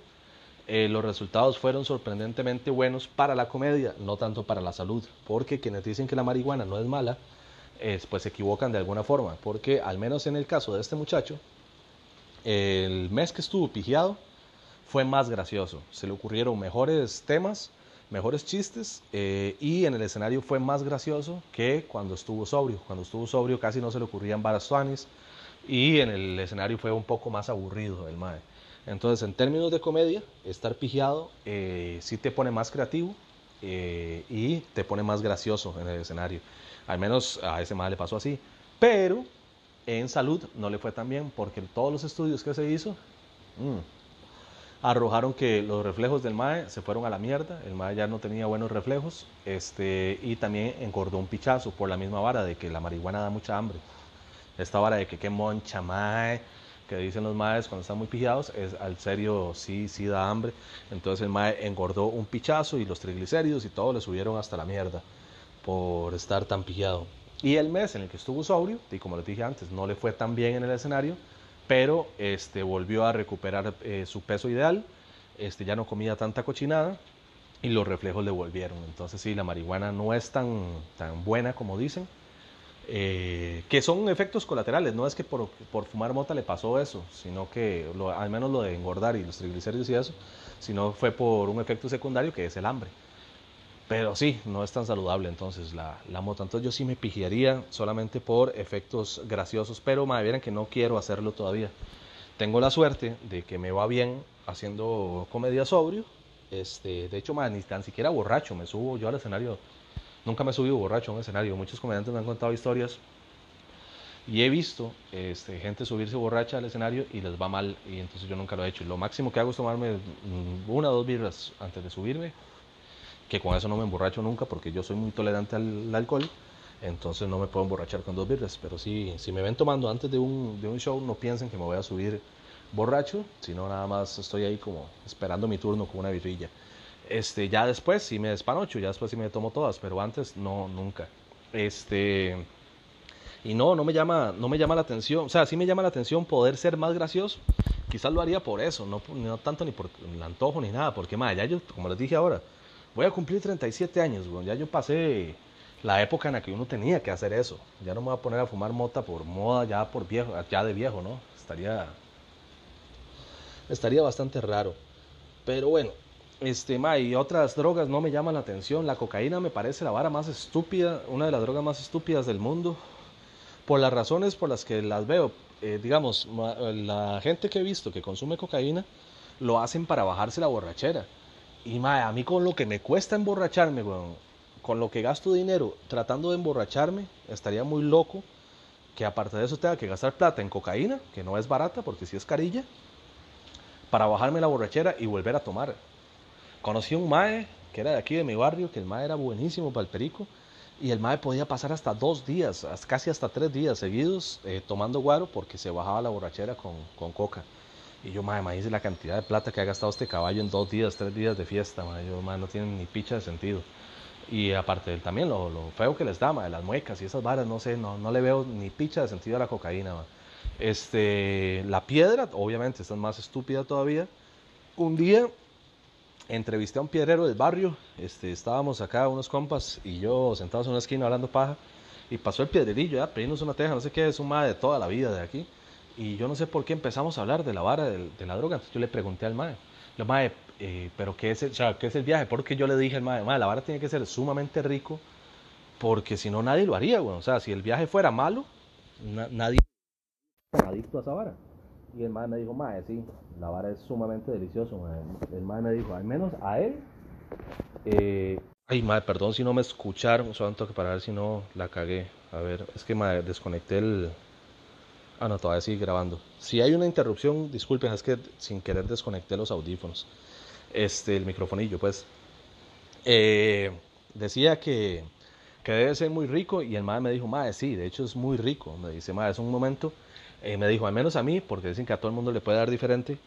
los resultados fueron sorprendentemente buenos para la comedia, no tanto para la salud, porque quienes dicen que la marihuana no es mala, pues se equivocan de alguna forma, porque al menos en el caso de este muchacho, el mes que estuvo pigiado fue más gracioso. Se le ocurrieron mejores temas, mejores chistes eh, y en el escenario fue más gracioso que cuando estuvo sobrio. Cuando estuvo sobrio casi no se le ocurrían varas y en el escenario fue un poco más aburrido el mae. Entonces, en términos de comedia, estar pigiado eh, sí te pone más creativo eh, y te pone más gracioso en el escenario. Al menos a ese mae le pasó así. Pero en salud no le fue tan bien porque todos los estudios que se hizo mm, arrojaron que los reflejos del MAE se fueron a la mierda, el MAE ya no tenía buenos reflejos este, y también engordó un pichazo por la misma vara de que la marihuana da mucha hambre. Esta vara de que qué moncha MAE, que dicen los MAEs cuando están muy pijados, es al serio sí, sí da hambre. Entonces el MAE engordó un pichazo y los triglicéridos y todo le subieron hasta la mierda por estar tan pijado. Y el mes en el que estuvo sobrio, y como les dije antes, no le fue tan bien en el escenario, pero este, volvió a recuperar eh, su peso ideal, este, ya no comía tanta cochinada y los reflejos le volvieron. Entonces sí, la marihuana no es tan, tan buena como dicen, eh, que son efectos colaterales, no es que por, por, fumar mota le pasó eso, sino que al menos lo de engordar y los triglicéridos y eso, sino fue por un efecto secundario que es el hambre. Pero sí, no es tan saludable entonces la, la moto. Entonces yo sí me pigiaría solamente por efectos graciosos, pero me vieran que no quiero hacerlo todavía. Tengo la suerte de que me va bien haciendo comedia sobrio. Este, de hecho, ni tan siquiera borracho. Me subo yo al escenario. Nunca me he subido borracho a un escenario. Muchos comediantes me han contado historias y he visto este, gente subirse borracha al escenario y les va mal y entonces yo nunca lo he hecho. Lo máximo que hago es tomarme una o dos birras antes de subirme que con eso no me emborracho nunca porque yo soy muy tolerante al, alcohol, entonces no me puedo emborrachar con dos birras, pero sí, si me ven tomando antes de un, de un show, no piensen que me voy a subir borracho, sino nada más estoy ahí como esperando mi turno con una birrilla. Este, ya después sí me despanocho, ya después sí me tomo todas, pero antes no, nunca. Este, y no, no me llama, no me llama la atención, o sea, sí me llama la atención poder ser más gracioso, quizás lo haría por eso, no, no tanto ni por el antojo ni nada, porque más ya yo, como les dije ahora, Voy a cumplir 37 años, Ya yo pasé la época en la que uno tenía que hacer eso. Ya no me voy a poner a fumar mota por moda, ya por viejo, ya de viejo, ¿no? Estaría estaría bastante raro. Pero bueno, este, ma, y otras drogas no me llaman la atención. La cocaína me parece la vara más estúpida, una de las drogas más estúpidas del mundo. Por las razones por las que las veo. Eh, digamos, la gente que he visto que consume cocaína lo hacen para bajarse la borrachera. Y mae, a mí con lo que me cuesta emborracharme, con lo que gasto dinero tratando de emborracharme, estaría muy loco que aparte de eso tenga que gastar plata en cocaína, que no es barata porque sí es carilla, para bajarme la borrachera y volver a tomar. Conocí un mae que era de aquí de mi barrio, que el mae era buenísimo para el perico, y el mae podía pasar hasta dos días, casi hasta tres días seguidos eh, tomando guaro porque se bajaba la borrachera con, con coca. Y yo, mae, dice la cantidad de plata que ha gastado este caballo en dos días, tres días de fiesta, mae. Yo, mae, no tiene ni picha de sentido. Y aparte también lo, lo, feo que les da, mae, las muecas y esas varas, no sé, no, no le veo ni picha de sentido a la cocaína, mae. Este, la piedra, obviamente, esta es más estúpida todavía. Un día entrevisté a un piedrero del barrio, este, estábamos acá unos compas y yo sentados en una esquina hablando paja y pasó el piedrerillo, ya, pedimos una teja, no sé qué, es un mae de toda la vida de aquí. Y yo no sé por qué empezamos a hablar de la vara de, la droga. Entonces yo le pregunté al mae, le mae, eh, pero qué es, el, sea, ¿qué es el viaje? Porque yo le dije al mae, mae, la vara tiene que ser sumamente rico porque si no nadie lo haría, bueno. O sea, si el viaje fuera malo, nadie adicto a esa vara. Y el mae me dijo, mae, sí, la vara es sumamente delicioso. El mae me dijo, al menos a él. Eh, ay, mae, perdón si no me escucharon, solo tengo que parar si no la cagué. A ver, es que mae, desconecté el, Ah, no, todavía sigue grabando. Si hay una interrupción, disculpen, es que sin querer desconecté los audífonos. Este, el microfonillo, pues. Eh, decía que, que, debe ser muy rico y el madre me dijo, madre, sí, de hecho es muy rico. Me dice, madre, es un momento. Eh, me dijo, al menos a mí, porque dicen que a todo el mundo le puede dar diferente.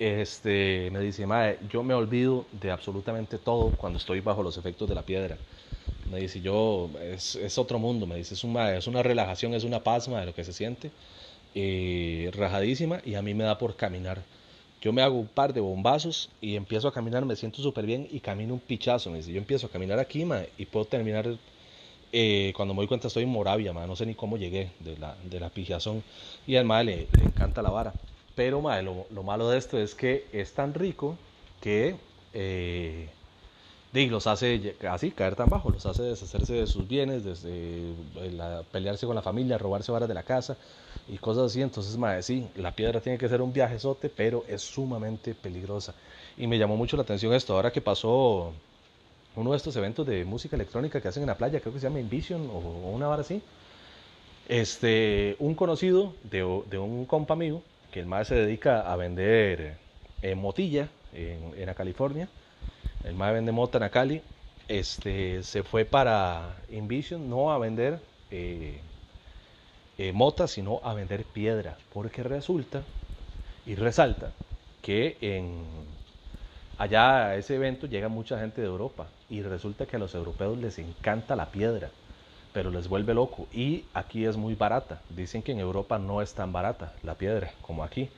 Este, me dice, madre, yo me olvido de absolutamente todo cuando estoy bajo los efectos de la piedra. Me dice, yo, es, es otro mundo, me dice, es una, es una relajación, es una pasma de lo que se siente eh, rajadísima y a mí me da por caminar. Yo me hago un par de bombazos y empiezo a caminar, me siento súper bien y camino un pichazo. Me dice, yo empiezo a caminar aquí y puedo terminar, eh, cuando me doy cuenta estoy en Moravia, no sé ni cómo llegué de la, de la pijazón. Y al madre le, le, encanta la vara. Pero lo, lo, malo de esto es que es tan rico que... Eh, y los hace así, caer tan bajo, los hace deshacerse de sus bienes, desde pelearse con la familia, robarse varas de la casa y cosas así. Entonces, madre, sí, la piedra tiene que ser un viajezote, pero es sumamente peligrosa. Y me llamó mucho la atención esto, ahora que pasó uno de estos eventos de música electrónica que hacen en la playa, creo que se llama Invision o, una vara así. Este, un conocido de, de un compa amigo, que el más se dedica a vender eh, motilla en, en California el mae vende mota en Cali, este, se fue para Invision no a vender eh, eh, mota, sino a vender piedra, porque resulta y resalta que en allá a ese evento llega mucha gente de Europa y resulta que a los europeos les encanta la piedra, pero les vuelve loco y aquí es muy barata. Dicen que en Europa no es tan barata la piedra como aquí.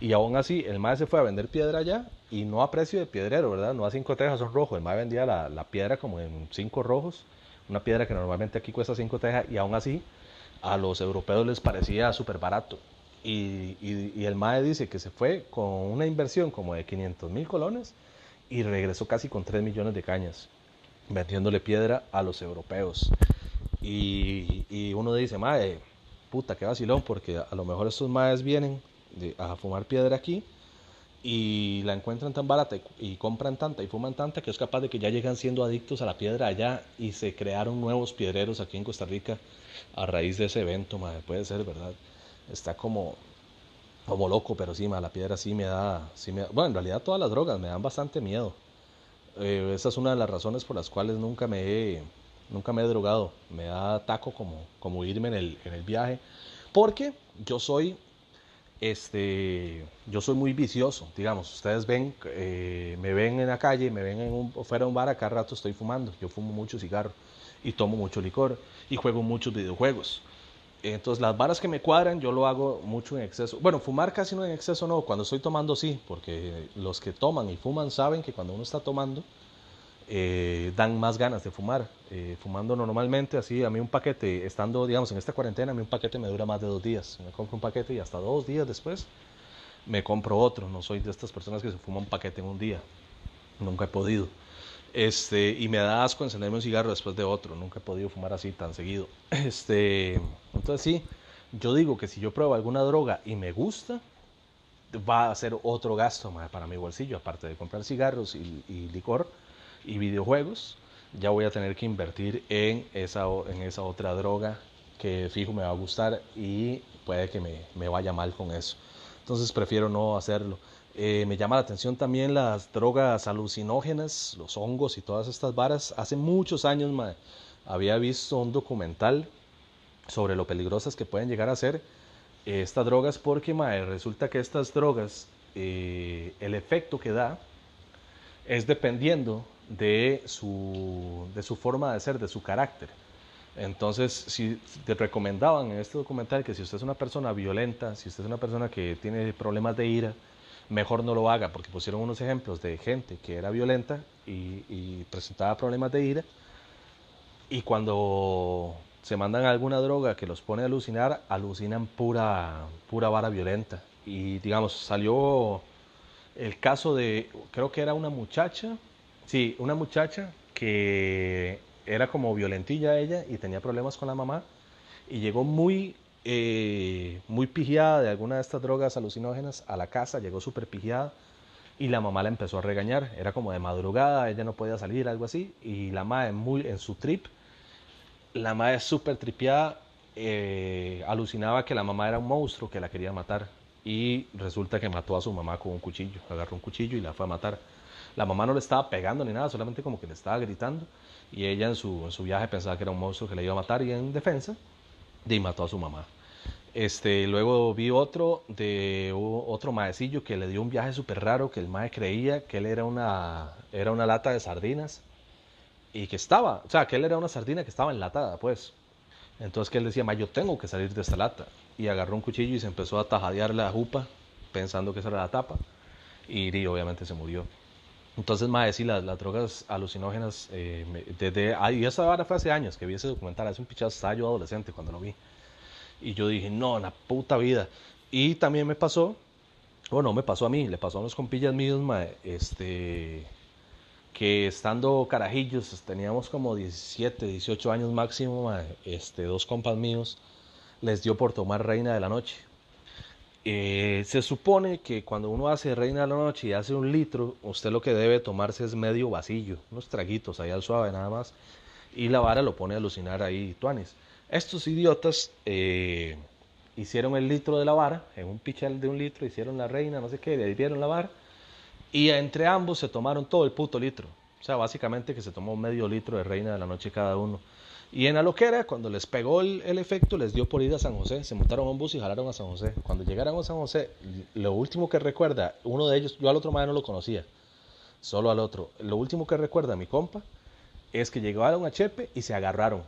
Y aún así, el mae se fue a vender piedra allá y no a precio de piedrero, ¿verdad? No a cinco tejas son rojos. El mae vendía la, la, piedra como en cinco rojos, una piedra que normalmente aquí cuesta cinco tejas y aún así a los europeos les parecía súper barato. Y, y, el mae dice que se fue con una inversión como de 500 mil colones y regresó casi con 3 millones de cañas, vendiéndole piedra a los europeos. Y, y uno dice, mae, puta, qué vacilón, porque a lo mejor estos maes vienen a fumar piedra aquí y la encuentran tan barata y, compran tanta y fuman tanta que es capaz de que ya llegan siendo adictos a la piedra allá y se crearon nuevos piedreros aquí en Costa Rica a raíz de ese evento, madre, puede ser, ¿verdad? Está como, como loco, pero sí, la piedra sí me, da, sí me bueno, en realidad todas las drogas me dan bastante miedo. Eh, esa es una de las razones por las cuales nunca me he, nunca me he drogado. Me da taco como, como irme en el, en el viaje. Porque yo soy este, yo soy muy vicioso, digamos, ustedes ven, eh, me ven en la calle, me ven en un, fuera de un bar, cada rato estoy fumando, yo fumo mucho cigarro y tomo mucho licor y juego muchos videojuegos. Entonces las varas que me cuadran yo lo hago mucho en exceso. Bueno, fumar casi no en exceso no, cuando estoy tomando sí, porque los que toman y fuman saben que cuando uno está tomando eh, dan más ganas de fumar. Eh, fumando normalmente, así, a mí un paquete, estando, digamos, en esta cuarentena, a mí un paquete me dura más de dos días. Me compro un paquete y hasta dos días después me compro otro. No soy de estas personas que se fuman un paquete en un día. Nunca he podido. Este, y me da asco encenderme un cigarro después de otro. Nunca he podido fumar así tan seguido. Este, entonces sí, yo digo que si yo pruebo alguna droga y me gusta, va a ser otro gasto para mi bolsillo, aparte de comprar cigarros y licor y videojuegos, ya voy a tener que invertir en esa, en esa otra droga que fijo me va a gustar y puede que me, me vaya mal con eso. Entonces prefiero no hacerlo. Eh, me llama la atención también las drogas alucinógenas, los hongos y todas estas varas. Hace muchos años había visto un documental sobre lo peligrosas que pueden llegar a ser estas drogas porque resulta que estas drogas, eh, el efecto que da es dependiendo de su, de su forma de ser, de su carácter. Entonces, si te recomendaban en este documental que si usted es una persona violenta, si usted es una persona que tiene problemas de ira, mejor no lo haga, porque pusieron unos ejemplos de gente que era violenta y, presentaba problemas de ira, y cuando se mandan alguna droga que los pone a alucinar, alucinan pura, pura vara violenta. Y digamos, salió el caso de, creo que era una muchacha, sí, una muchacha que era como violentilla ella y tenía problemas con la mamá y llegó muy, eh, muy pigiada de alguna de estas drogas alucinógenas a la casa, llegó súper pigiada y la mamá la empezó a regañar, era como de madrugada, ella no podía salir, algo así, y la mamá muy, en su trip, la mamá es súper tripiada, eh, alucinaba que la mamá era un monstruo que la quería matar y resulta que mató a su mamá con un cuchillo, agarró un cuchillo y la fue a matar. La mamá no le estaba pegando ni nada, solamente como que le estaba gritando y ella en su, en su viaje pensaba que era un monstruo que le iba a matar y en defensa y mató a su mamá. Este, luego vi otro de otro maecillo que le dio un viaje súper raro, que el mae creía que él era una, era una lata de sardinas y que estaba, o sea, que él era una sardina que estaba enlatada, pues. Entonces que él decía, ma, yo tengo que salir de esta lata. Y agarró un cuchillo y se empezó a tajadear la jupa, pensando que esa era la tapa. Y, obviamente se murió. Entonces, ma, sí, las, drogas alucinógenas, eh, desde, y esa ahora fue hace años que vi ese documental, hace un pichazo, estaba adolescente cuando lo vi. Y yo dije, no, la puta vida. Y también me pasó, bueno, me pasó a mí, le pasó a unos compillas míos, ma, este, que estando carajillos, teníamos como 17, 18 años máximo, este, dos compas míos, les dio por tomar Reina de la Noche. Eh, se supone que cuando uno hace Reina de la Noche y hace un litro, usted lo que debe tomarse es medio vasillo, unos traguitos ahí al suave nada más, y la vara lo pone a alucinar ahí, tuanis. Estos idiotas eh, hicieron el litro de la vara, en un pichel de un litro, hicieron la reina, no sé qué, le dieron la vara, y entre ambos se tomaron todo el puto litro. O sea, básicamente que se tomó medio litro de reina de la noche cada uno. Y en la loquera, cuando les pegó el, efecto, les dio por ir a San José. Se montaron a un bus y jalaron a San José. Cuando llegaron a San José, lo último que recuerda, uno de ellos, yo al otro madre no lo conocía, solo al otro. Lo último que recuerda mi compa es que llegaron a Chepe y se agarraron.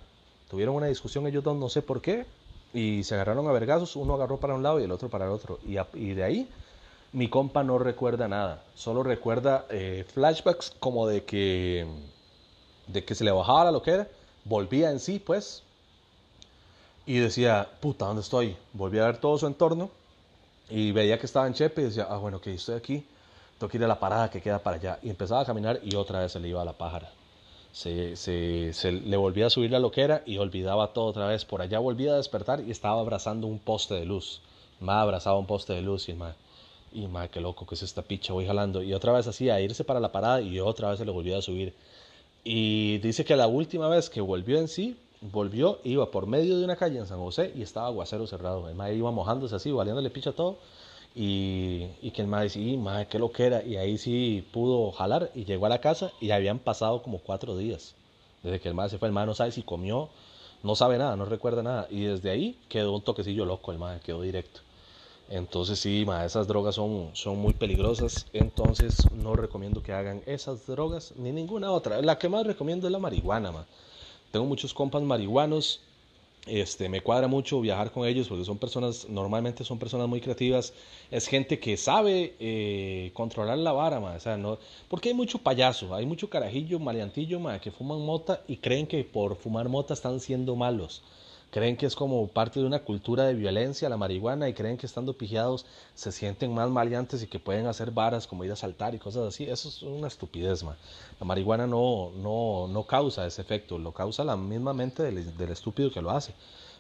Tuvieron una discusión ellos dos, no sé por qué, y se agarraron a vergazos. Uno agarró para un lado y el otro para el otro. Y, y de ahí mi compa no recuerda nada, solo recuerda eh, flashbacks como de que, de que se le bajaba la loquera, volvía en sí, pues, y decía, puta, ¿dónde estoy? Volvía a ver todo su entorno y veía que estaba en Chepe y decía, ah, bueno, que estoy aquí, tengo que ir a la parada que queda para allá. Y empezaba a caminar y otra vez se le iba a la pájara. Se, se, le volvía a subir la loquera y olvidaba todo otra vez. Por allá volvía a despertar y estaba abrazando un poste de luz. Más abrazaba un poste de luz y más y madre, qué loco que es esta picha, voy jalando. Y otra vez así, a irse para la parada y otra vez se le volvió a subir. Y dice que la última vez que volvió en sí, volvió, iba por medio de una calle en San José y estaba aguacero cerrado. El madre iba mojándose así, valiéndole picha todo. Y, y que el madre sí, madre, qué lo que era. Y ahí sí pudo jalar y llegó a la casa y habían pasado como cuatro días. Desde que el madre se fue, el madre no sabe si comió, no sabe nada, no recuerda nada. Y desde ahí quedó un toquecillo loco, el madre quedó directo. Entonces sí, esas drogas son, son muy peligrosas, entonces no recomiendo que hagan esas drogas ni ninguna otra. La que más recomiendo es la marihuana, ma. Tengo muchos compas marihuanos, este, me cuadra mucho viajar con ellos porque son personas, normalmente son personas muy creativas, es gente que sabe eh, controlar la vara, ma. O sea, no, porque hay mucho payaso, hay mucho carajillo, maleantillo, ma, que fuman mota y creen que por fumar mota están siendo malos creen que es como parte de una cultura de violencia la marihuana y creen que estando pijeados se sienten más maleantes y que pueden hacer varas como ir a saltar y cosas así. Eso es una estupidez, man. La marihuana no, no, no causa ese efecto, lo causa la misma mente del, del estúpido que lo hace.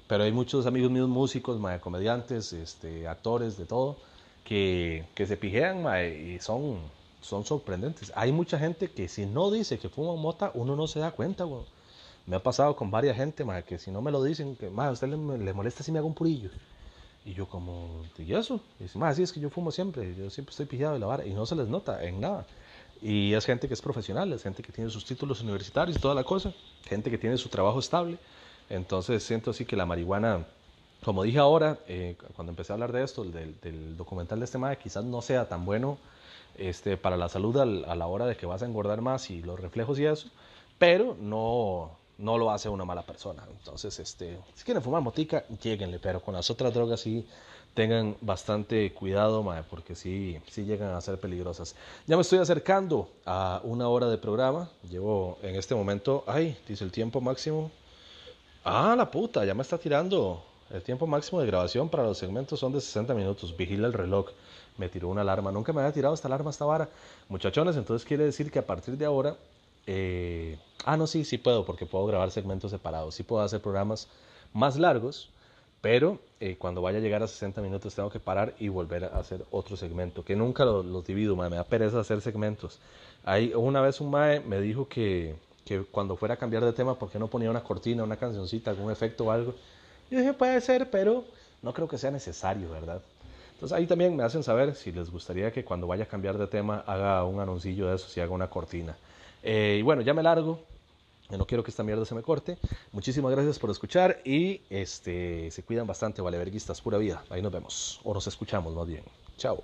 Pero hay muchos amigos míos músicos, comediantes, este, actores, de todo, que, que se pijean y son, son sorprendentes. Hay mucha gente que si no dice que fuma mota, uno no se da cuenta, weón. Me ha pasado con varias gente, más que si no me lo dicen, que más a usted le, le, molesta si me hago un purillo. Y yo como, ¿y eso? Y dice, más, sí, es que yo fumo siempre, yo siempre estoy pillado de la vara. Y no se les nota en nada. Y es gente que es profesional, es gente que tiene sus títulos universitarios y toda la cosa, gente que tiene su trabajo estable. Entonces siento así que la marihuana, como dije ahora, eh, cuando empecé a hablar de esto, del, del documental de este MAE, quizás no sea tan bueno este, para la salud a la hora de que vas a engordar más y los reflejos y eso, pero no, no lo hace una mala persona. Entonces, este, si quieren fumar motica, lleguenle, pero con las otras drogas sí tengan bastante cuidado, porque sí, sí llegan a ser peligrosas. Ya me estoy acercando a una hora de programa. Llevo en este momento, ay, dice el tiempo máximo. Ah, la puta, ya me está tirando. El tiempo máximo de grabación para los segmentos son de 60 minutos. Vigila el reloj. Me tiró una alarma. Nunca me había tirado esta alarma, esta vara. Muchachones, entonces quiere decir que a partir de ahora eh, ah, no, sí, sí puedo, porque puedo grabar segmentos separados. Sí puedo hacer programas más largos, pero eh, cuando vaya a llegar a 60 minutos tengo que parar y volver a hacer otro segmento, que nunca los divido, me da pereza hacer segmentos. Hay, una vez un mae me dijo que, que cuando fuera a cambiar de tema, ¿por qué no ponía una cortina, una cancioncita, algún efecto o algo? Y dije, puede ser, pero no creo que sea necesario, ¿verdad? Entonces ahí también me hacen saber si les gustaría que cuando vaya a cambiar de tema haga un anuncillo de eso, si haga una cortina. Eh, y bueno, ya me largo. No quiero que esta mierda se me corte. Muchísimas gracias por escuchar y este, se cuidan bastante, vale, verguistas, pura vida. Ahí nos vemos. O nos escuchamos más bien. Chao.